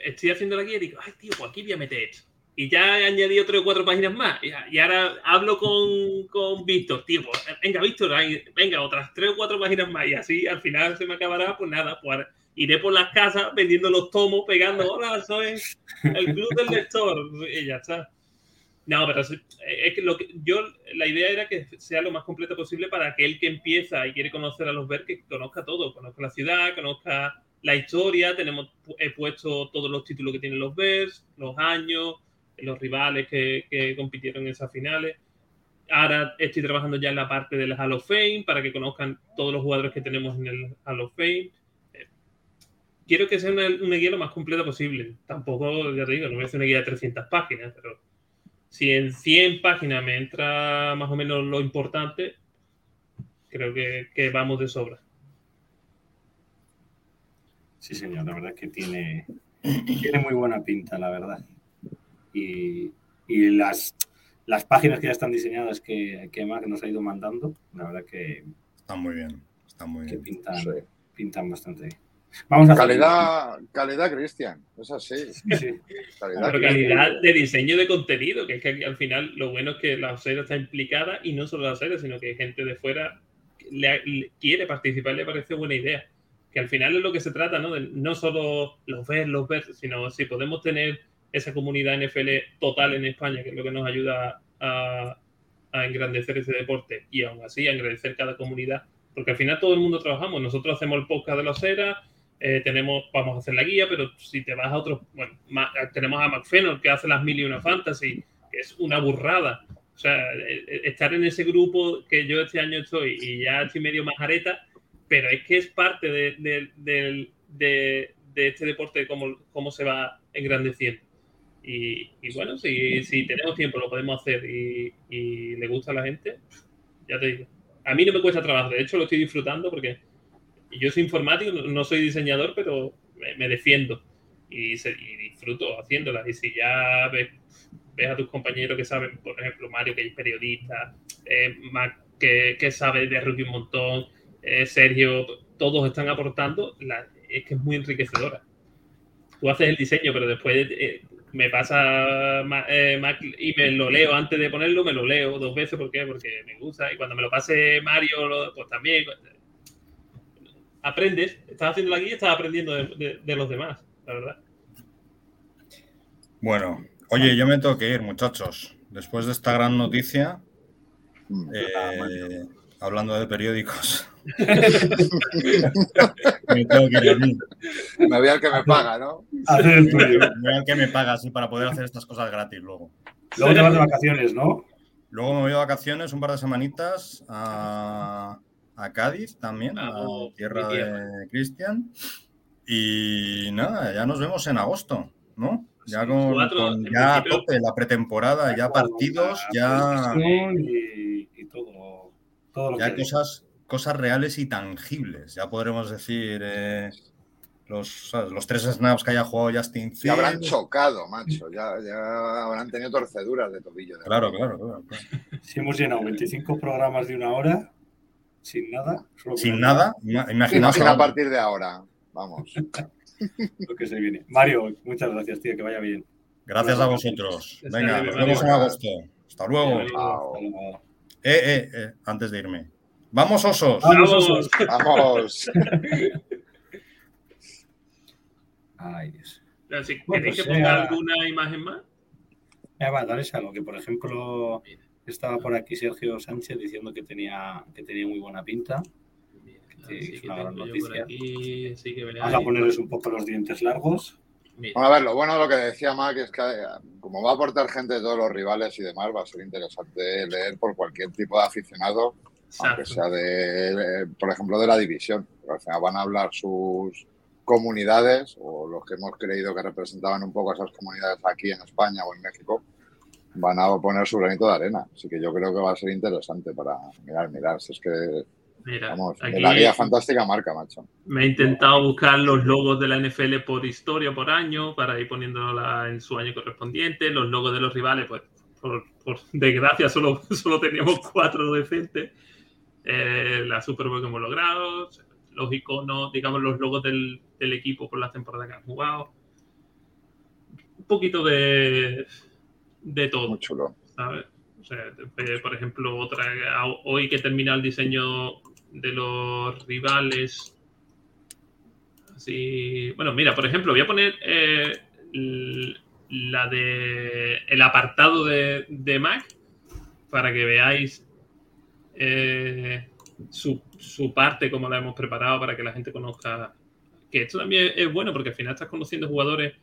estoy haciendo la guía y digo, ay, tío, pues aquí voy a meter esto. Y ya he añadido tres o cuatro páginas más. Y, ahora hablo con, con Víctor, tío, pues, venga, Víctor, venga, otras tres o cuatro páginas más. Y así al final se me acabará, pues nada, pues ahora iré por las casas vendiendo los tomos, pegando, hola, soy el club del lector. Y ya está. No, pero es, es que, lo que yo, la idea era que sea lo más completo posible para aquel que empieza y quiere conocer a los ver, que conozca todo, conozca la ciudad, conozca la historia. Tenemos, he puesto todos los títulos que tienen los Bears, los años, los rivales que, que compitieron en esas finales. Ahora estoy trabajando ya en la parte del Hall of Fame para que conozcan todos los jugadores que tenemos en el Hall of Fame. Quiero que sea una, una guía lo más completa posible. Tampoco, ya te digo, no voy a hacer una guía de 300 páginas, pero si en 100 páginas me entra más o menos lo importante, creo que, que vamos de sobra. Sí, señor, la verdad es que tiene, tiene muy buena pinta, la verdad. Y, y las, las páginas que ya están diseñadas que, que Mac nos ha ido mandando, la verdad que, Está muy bien. Está muy que bien. pintan, Sí. pintan bastante bien. Vamos a hacer- Calidad, calidad, Cristian. Es así. Sí, sí. Calidad, Pero calidad de diseño de contenido, que es que al final lo bueno es que la OSER está implicada y no solo la OSER, sino que gente de fuera le, le quiere participar, le parece buena idea. Que al final es lo que se trata, ¿no? De no solo los ver, los ver, sino si podemos tener esa comunidad NFL total en España, que es lo que nos ayuda a, a engrandecer ese deporte y aún así a engrandecer cada comunidad. Porque al final todo el mundo trabajamos. Nosotros hacemos el podcast de la Osera, eh, tenemos, vamos a hacer la guía, pero si te vas a otros, bueno, ma- tenemos a McFenor que hace las mil y una fantasy, que es una burrada. O sea, eh, eh, estar en ese grupo que yo este año estoy y ya estoy medio majareta, pero es que es parte de, de- del- de- de este deporte, cómo, cómo se va engrandeciendo. Y, y bueno, si, si tenemos tiempo, lo podemos hacer y, y le gusta a la gente, ya te digo. A mí no me cuesta trabajo, de hecho lo estoy disfrutando porque yo soy informático, no- soy diseñador, pero me, defiendo y, se- y disfruto haciéndolas. Y si ya ves, a tus compañeros que saben, por ejemplo, Mario, que es periodista, eh, Mac, que, sabe de rugby un montón, eh, Sergio, todos están aportando, es que es muy enriquecedora. Tú haces el diseño, pero después eh, me pasa eh, Mac y me lo leo antes de ponerlo, me lo leo dos veces, ¿por qué? Porque me gusta. Y cuando me lo pase Mario, pues también aprendes, estás haciendo la guía, estás aprendiendo de, de- de los demás, la verdad. Bueno, oye, yo me tengo que ir, muchachos. Después de esta gran noticia, Mm. eh, hablando de periódicos, (laughs) me tengo que ir a mí. Me voy al que me paga, ¿no? El tuyo. Vean que me paga así para poder hacer estas cosas gratis luego. Luego te vas de vacaciones, ¿no? Luego me voy de vacaciones un par de semanitas a, a Cádiz también, a Vamos, la tierra de Cristian. Y nada, ya nos vemos en agosto, ¿no? Ya con, cuatro, con en ya a tope la pretemporada, ya partidos, ya, Y, y todo, todo lo ya que cosas, cosas reales y tangibles. Ya podremos decir eh, los, ¿sabes? los tres snaps que haya jugado Justin Ya habrán Fields. chocado, macho. Ya, ya habrán tenido torceduras de tobillo. de Claro, claro, claro. claro. Si hemos llenado 25 programas de una hora, sin nada, solo Sin nada, ima- imaginaos Imagina a partir de ahora. Vamos. lo que se viene. Mario, muchas gracias, tío, que vaya bien. Gracias a vosotros. Venga, nos vemos en agosto. Hasta luego. Eh, eh, eh, antes de irme. Vamos, osos. Vamos, Vamos. osos. Vamos. (laughs) Ay, Dios. ¿Queréis que pues, ponga eh, alguna imagen más? Ya va, darles algo, que por ejemplo estaba por aquí Sergio Sánchez diciendo que tenía, que tenía muy buena pinta. Sí, Así es que una gran noticia. aquí. Vamos a ponerles un poco los dientes largos. Bueno, a ver, lo bueno de lo que decía Mac es que eh, como va a aportar gente de todos los rivales y demás, va a ser interesante leer por cualquier tipo de aficionado aunque sea de, eh, por ejemplo, de la división. al final van a hablar sus comunidades o los que hemos creído que representaban un poco a esas comunidades aquí en España o en México, van a poner su granito de arena. Así que yo creo que va a ser interesante para mirar, mirar. Si es que Mira, Vamos, aquí la guía fantástica marca, macho. me he intentado buscar los logos de la NFL por historia, por año, para ir poniéndola en su año correspondiente. Los logos de los rivales, pues, por, por desgracia, (laughs) solo, solo teníamos cuatro decentes. Eh, la Super Bowl que hemos logrado, los iconos, digamos, los logos del, del equipo por las temporadas que han jugado. Un poquito de, de todo. Muy chulo. ¿sabes? O sea, por ejemplo, otra hoy que termina el diseño de los rivales. Así, bueno, mira, por ejemplo, voy a poner eh, la de el apartado de, de Mac para que veáis eh, su, su parte, cómo la hemos preparado para que la gente conozca. Que esto también es bueno porque al final estás conociendo jugadores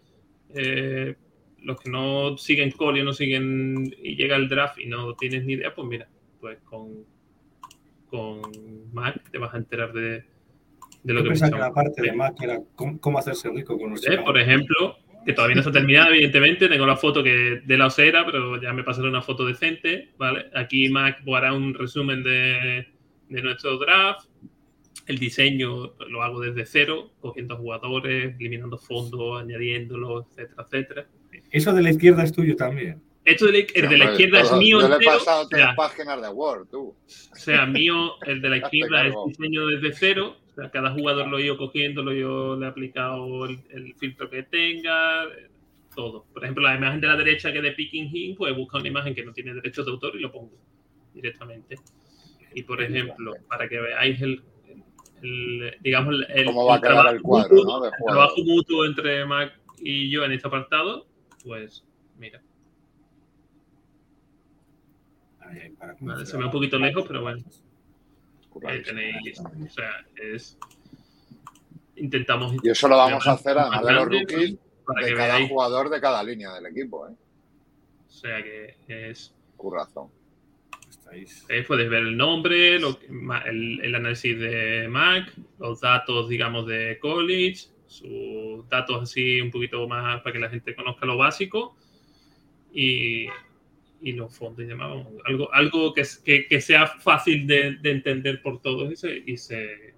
eh, los que no siguen Coli o no siguen y llega el draft y no tienes ni idea, pues mira, pues con, con Mac te vas a enterar de, de lo Yo que pensaba que la parte de Mac era cómo, cómo hacerse rico con los ¿Eh? Por ejemplo, que todavía no está terminada, evidentemente, tengo la foto que de la osera, pero ya me pasaré una foto decente, ¿vale? Aquí Mac hará un resumen de, de nuestro draft. El diseño lo hago desde cero, cogiendo jugadores, eliminando fondos, añadiéndolos, etcétera, etcétera. Eso de la izquierda es tuyo también. Esto de la, el de la izquierda es mío Yo le he entero, pasado o tres sea, páginas de Word, tú. o sea, mío, el de la (laughs) izquierda es diseño desde cero. O sea, cada jugador lo he ido cogiéndolo, yo le he aplicado el, el filtro que tenga, todo. Por ejemplo, la imagen de la derecha que es de Picking Him, pues busca una imagen que no tiene derechos de autor y lo pongo directamente. Y por ejemplo, para que veáis el, el- digamos, el, el- ¿Cómo va a el quedar trabajo el cuadro, mutuo- ¿no? De el jugador. trabajo mutuo entre Mac y yo en este apartado, pues mira, para Vale, se ve un poquito lejos, pero bueno. ahí tenéis, o sea, es intentamos Y eso lo vamos a hacer además de los rookies para de que cada veáis, jugador de cada línea del equipo, ¿eh? o sea que es Currazo. Estáis- eh, puedes ver el nombre, lo que- ma- el, el análisis de Mac, los datos, digamos, de college, sus datos así un poquito más para que la gente conozca lo básico y, y los fondos y demás. Algo, algo que, que, que sea fácil de, de entender por todos y se, y, se-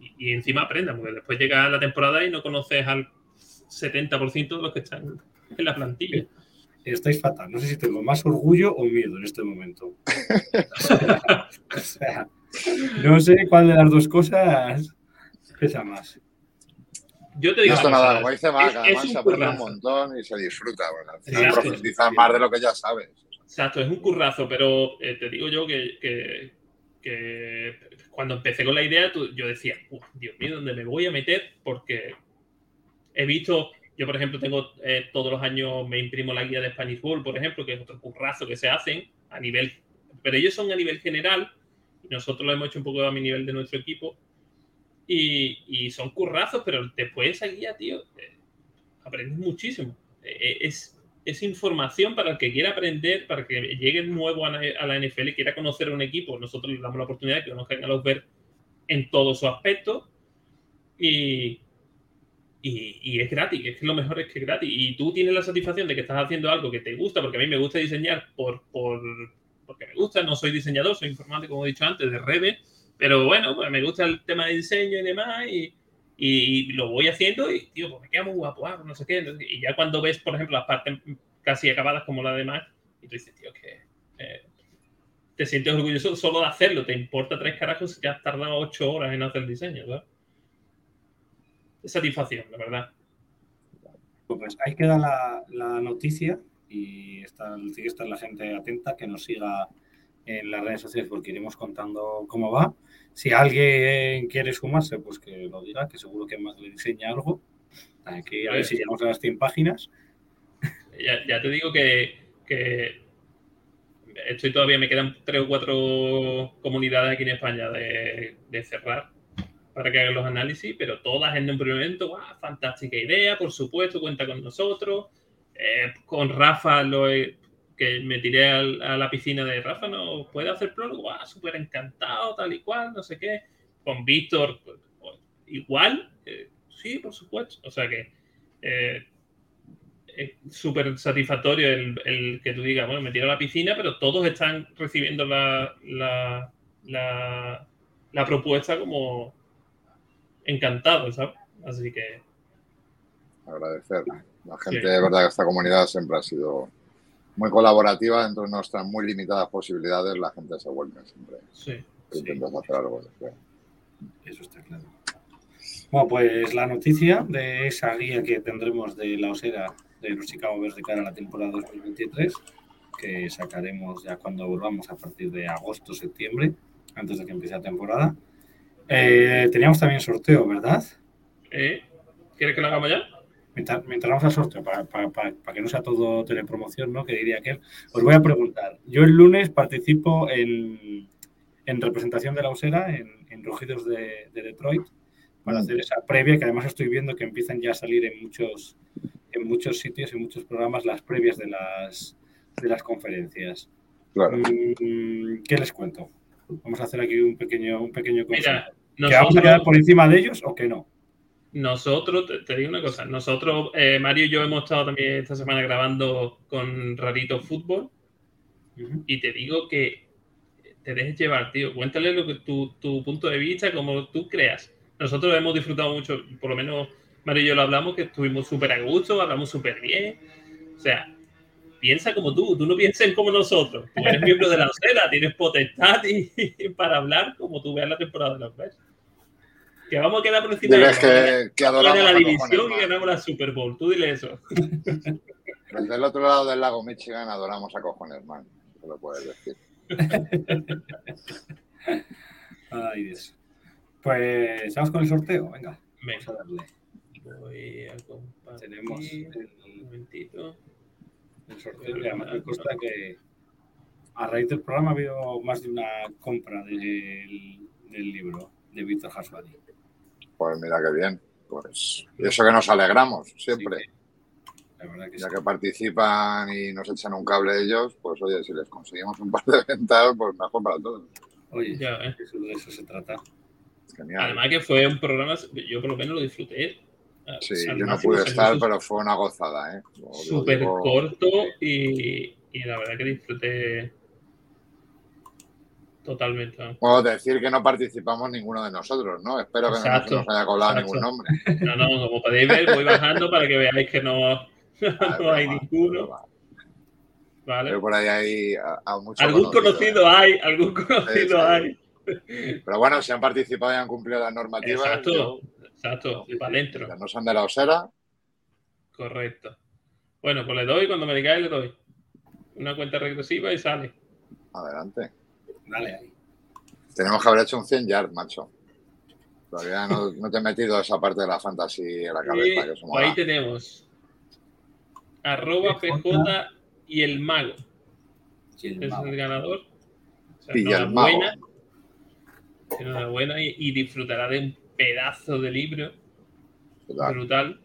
y- y encima aprendan, porque después llega la temporada y no conoces al 70% de los que están en la plantilla. Estáis fatal. No sé si tengo más orgullo o miedo en este momento. (laughs) (laughs) O sea, no sé cuál de las dos cosas pesa más. Yo te No digo, esto una nada, cosa, como dice es- Mac, es además un se aprende un montón y se disfruta. Bueno, al final Exacto. profundizas más de lo que ya sabes. Exacto, es un currazo, pero eh, te digo yo que, que- que cuando empecé con la idea, tú- yo decía, "Uf, Dios mío, ¿dónde me voy a meter? Porque he visto, yo por ejemplo tengo eh, todos los años, me imprimo la guía de Spanish Ball, por ejemplo, que es otro currazo que se hacen a nivel, pero ellos son a nivel general y nosotros lo hemos hecho un poco a mi nivel de nuestro equipo y, son currazos, pero después esa guía, tío, eh, aprendes muchísimo. Eh, es, es información para el que quiera aprender, para que llegue nuevo a la, NFL y quiera conocer un equipo. Nosotros les damos la oportunidad de que conozcan a los ver en todo su aspecto y, y, es gratis. Es que lo mejor es que es gratis. Y tú tienes la satisfacción de que estás haciendo algo que te gusta, porque a mí me gusta diseñar por, por, porque me gusta. No soy diseñador, soy informático, como he dicho antes, de redes. Pero bueno, pues me gusta el tema de diseño y demás. Y, lo voy haciendo y, tío, pues me queda muy guapo, ah, no sé qué. Y ya cuando ves, por ejemplo, las partes casi acabadas como la de Mac, y tú dices, tío, que eh, te sientes orgulloso solo de hacerlo. Te importa tres carajos si te has tardado ocho horas en hacer el diseño. Es satisfacción, la verdad. Pues ahí queda la, noticia y está, estar la gente atenta, que nos siga en las redes sociales porque iremos contando cómo va. Si alguien quiere sumarse, pues que lo diga, que seguro que más le diseña algo. Aquí a ver si llegamos a las 100 páginas. Ya, ya te digo que, que estoy todavía, me quedan tres o cuatro comunidades aquí en España de, de cerrar para que hagan los análisis, pero todas en un primer momento, ¡guau! fantástica idea, por supuesto, cuenta con nosotros. Eh, con Rafa lo he- que me tiré al- a la piscina de Rafa, ¿no? ¿Puede hacer prólogo? ¡Guau! Súper encantado, tal y cual, no sé qué. Con Víctor, pues, pues, igual. eh, sí, por supuesto. O sea que eh, es súper satisfactorio el, el que tú digas, bueno, me tiro a la piscina, pero todos están recibiendo la, la, la, la propuesta como encantados, ¿sabes? Así que Agradecer. La gente, Sí. de verdad, que esta comunidad siempre ha sido muy colaborativa dentro de nuestras muy limitadas posibilidades. La gente se vuelve siempre. sí. Intentas hacer algo. Eso está claro. Bueno, pues la noticia de esa guía que tendremos de la osera de los Chicago Bears de cara a la temporada 2023, que sacaremos ya cuando volvamos a partir de agosto, septiembre, antes de que empiece la temporada. Eh, teníamos también sorteo, ¿verdad? ¿Eh? ¿Quieres que lo hagamos ya? Mientras, mientras vamos al sorteo, para, para- para- para que no sea todo telepromoción, ¿no? Que diría que os voy a preguntar. Yo el lunes participo en, en representación de la Usera en, en Rugidos de, de Detroit para hacer esa previa, que además estoy viendo que empiezan ya a salir en muchos, en muchos sitios, en muchos programas, las previas de las, de las conferencias. Claro. Mm, ¿Qué les cuento? Vamos a hacer aquí un pequeño, un pequeño Mira, consejo. ¿Que vamos a quedar por encima de ellos o que no? Nosotros te, te digo una cosa, nosotros, eh, Mario y yo hemos estado también esta semana grabando con Rarito Fútbol y te digo que te dejes llevar, tío. Cuéntale lo que tu, tu punto de vista, como tú creas. Nosotros hemos disfrutado mucho, por lo menos Mario y yo lo hablamos, que estuvimos súper a gusto, hablamos súper bien. O sea, piensa como tú, tú no pienses como nosotros. Tú eres miembro de la osera, tienes potestad y, (laughs) para hablar como tú veas la temporada de los Bears. Que vamos a quedar por encima Diles de que, que la división y ganamos la Super Bowl. Tú dile eso. (laughs) Desde el otro lado del lago Michigan adoramos a cojones, man. Eso lo puedes decir. (laughs) Ay, Dios. Pues vamos con el sorteo, venga. Venga, Vamos a darle. voy a compartir. Tenemos Un el, momentito. el sorteo que además me consta que a raíz del programa ha habido más de una compra del, del libro de Víctor Haswadi. Pues mira qué bien. Pues y eso que nos alegramos siempre. Sí, La verdad que Ya sí. que participan y nos echan un cable ellos, pues oye, si les conseguimos un (laughs) par de ventas, pues mejor para todos. Oye, Ya, ¿eh? eso- de eso se trata. Genial. Además que fue un programa, yo por lo menos lo disfruté. Sí, yo no pude estar, pero fue una gozada, ¿eh? Súper digo- corto y, y la verdad que disfruté totalmente. ¿no? Puedo decir que no participamos ninguno de nosotros, ¿no? Espero que Exacto, no se nos haya colado exacto. ningún nombre. No, no, como podéis ver, voy bajando para que veáis que no, (laughs) no hay ninguno. ¿vale? Pero por ahí hay a, a mucho Algún conocido ¿eh? hay, algún conocido sí. hay. Pero bueno, si han participado y han cumplido las normativas, Exacto, yo- exacto, y para adentro. no son de la osera, Correcto. Bueno, pues le doy, cuando me digáis le doy. Una cuenta regresiva y sale. adelante. Dale ahí. Tenemos que haber hecho un 100 yards, macho. Todavía no, no te he metido esa parte de la fantasy en la Y cabeza, que eso ahí tenemos arroba PJ y el mago. Y el Ese es mago. el ganador. O sea, Pilla el mago. enhorabuena. Enhorabuena y, y disfrutará de un pedazo de libro Total. brutal.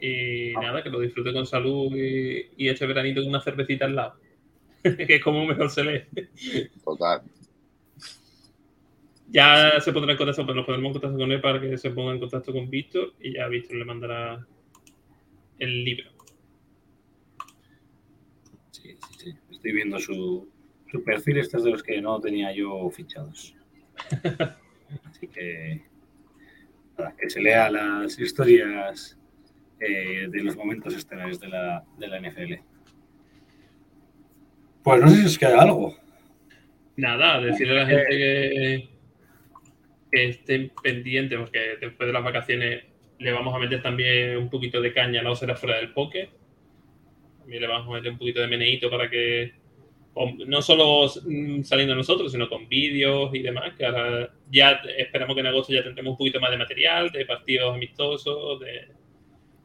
Y nada, que lo disfrute con salud y, y este veranito con una cervecita al lado. (laughs) que es como mejor se lee. (laughs) Total. Ya se pondrá en contacto, pues nos pondremos en contacto con él para que se ponga en contacto con Víctor y ya Víctor le mandará el libro. Sí, sí, sí. Estoy viendo su, su perfil. Este es de los que no tenía yo fichados. (laughs) Así que, nada, que se lea las historias eh, de los momentos estelares de la, de la NFL. Pues no sé si os queda algo. Nada, decirle a la gente que, estén pendientes, porque después de las vacaciones le vamos a meter también un poquito de caña a la osera fuera del poke. También le vamos a meter un poquito de meneíto para que, no solo mm, saliendo nosotros, sino con vídeos y demás, que ahora ya esperamos que en agosto ya tendremos un poquito más de material, de partidos amistosos, de,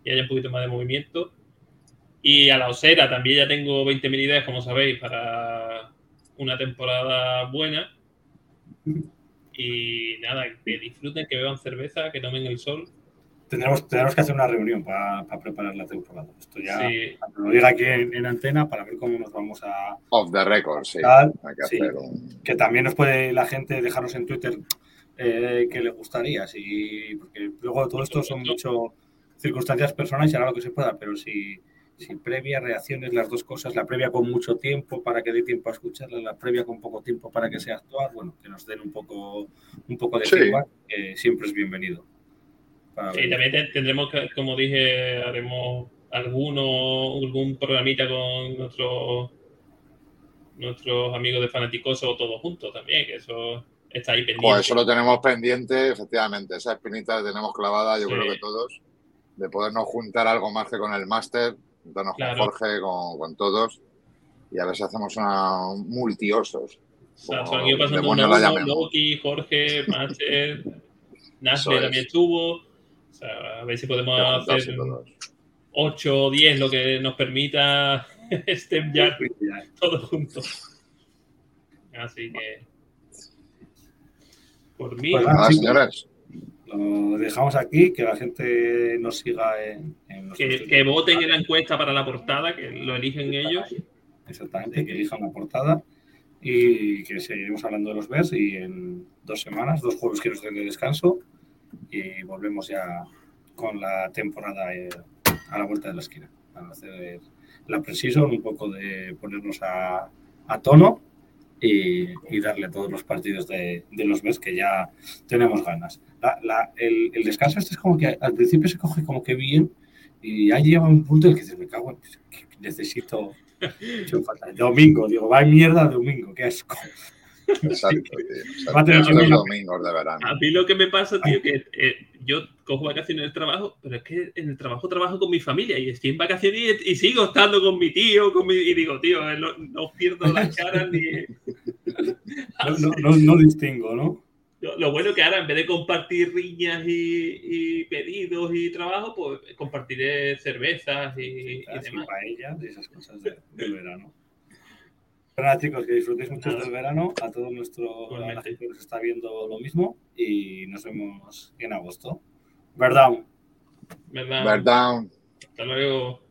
y haya un poquito más de movimiento. Y a la osera también ya tengo 20.000 ideas, como sabéis, para una temporada buena. Y nada, que disfruten, que beban cerveza, que tomen el sol tendremos, tendremos que hacer una reunión para, para preparar la temporada. Esto ya Sí. lo diga aquí en, en antena para ver cómo nos vamos a. Off the record, sí. Que sí. hacer un... Que también nos puede la gente dejarnos en Twitter eh, que le gustaría. Si, porque luego todo esto son mucho circunstancias personales y hará lo que se pueda, pero si, si previa, reacciones, las dos cosas, la previa con mucho tiempo para que dé tiempo a escucharla, la previa con poco tiempo para que sea actuar, bueno, que nos den un poco, un poco de Sí. feedback, que siempre es bienvenido. Sí, también te- tendremos que, como dije, haremos alguno, algún programita con nuestros nuestros amigos de Fanaticoso todos juntos también, que eso está ahí pendiente. Pues eso lo tenemos pendiente, efectivamente. Esa espinita la tenemos clavada, yo Sí. creo que todos, de podernos juntar algo más que con el máster, juntarnos Claro. con Jorge, con, con todos, y a ver si hacemos una multiosos. O sea, como se han ido pasando demonios uno. Loki, Jorge, (laughs) Master, Eso Nasle es. también estuvo. O sea, a ver si podemos hacer todos. 8 o 10, lo que nos permita (laughs) Step Yard todos juntos. Así que. Por mí, Pues Nada, señores. Lo dejamos aquí, que la gente nos siga en, en que, que voten en la encuesta para la portada, que lo eligen ellos. Exactamente, que elijan la portada y que seguiremos hablando de los Bears y en dos semanas, dos juegos que nos den de descanso y volvemos ya con la temporada eh, a la vuelta de la esquina para hacer la precision, un poco de ponernos a, a tono y, y darle a todos los partidos de, de los Bears que ya tenemos ganas. La- la- el, el descanso este es como que al principio se coge como que bien y ya llega un punto en el que dices, me cago en que necesito. Domingo, digo, va mierda domingo, qué asco. Exacto, tío. (laughs) Va a venir- domingos de verano. A mí lo que me pasa, tío, que eh, yo cojo vacaciones del trabajo, pero es que en el trabajo trabajo con mi familia y estoy en vacaciones y, y sigo estando con mi tío, con mi, y digo, tío, eh, no, no pierdo las (laughs) caras ni... No, no, no, no distingo, ¿no? Lo, lo bueno que ahora, en vez de compartir riñas y, y pedidos y trabajo, pues compartiré cervezas y, demás. paellas y esas cosas de- del verano. Pero nada, chicos, que disfrutéis mucho Nada. del verano. A todo nuestro a la Igualmente. gente que nos está viendo lo mismo y nos vemos en agosto. Verdad. ¿Verdad? Bear down. Hasta luego.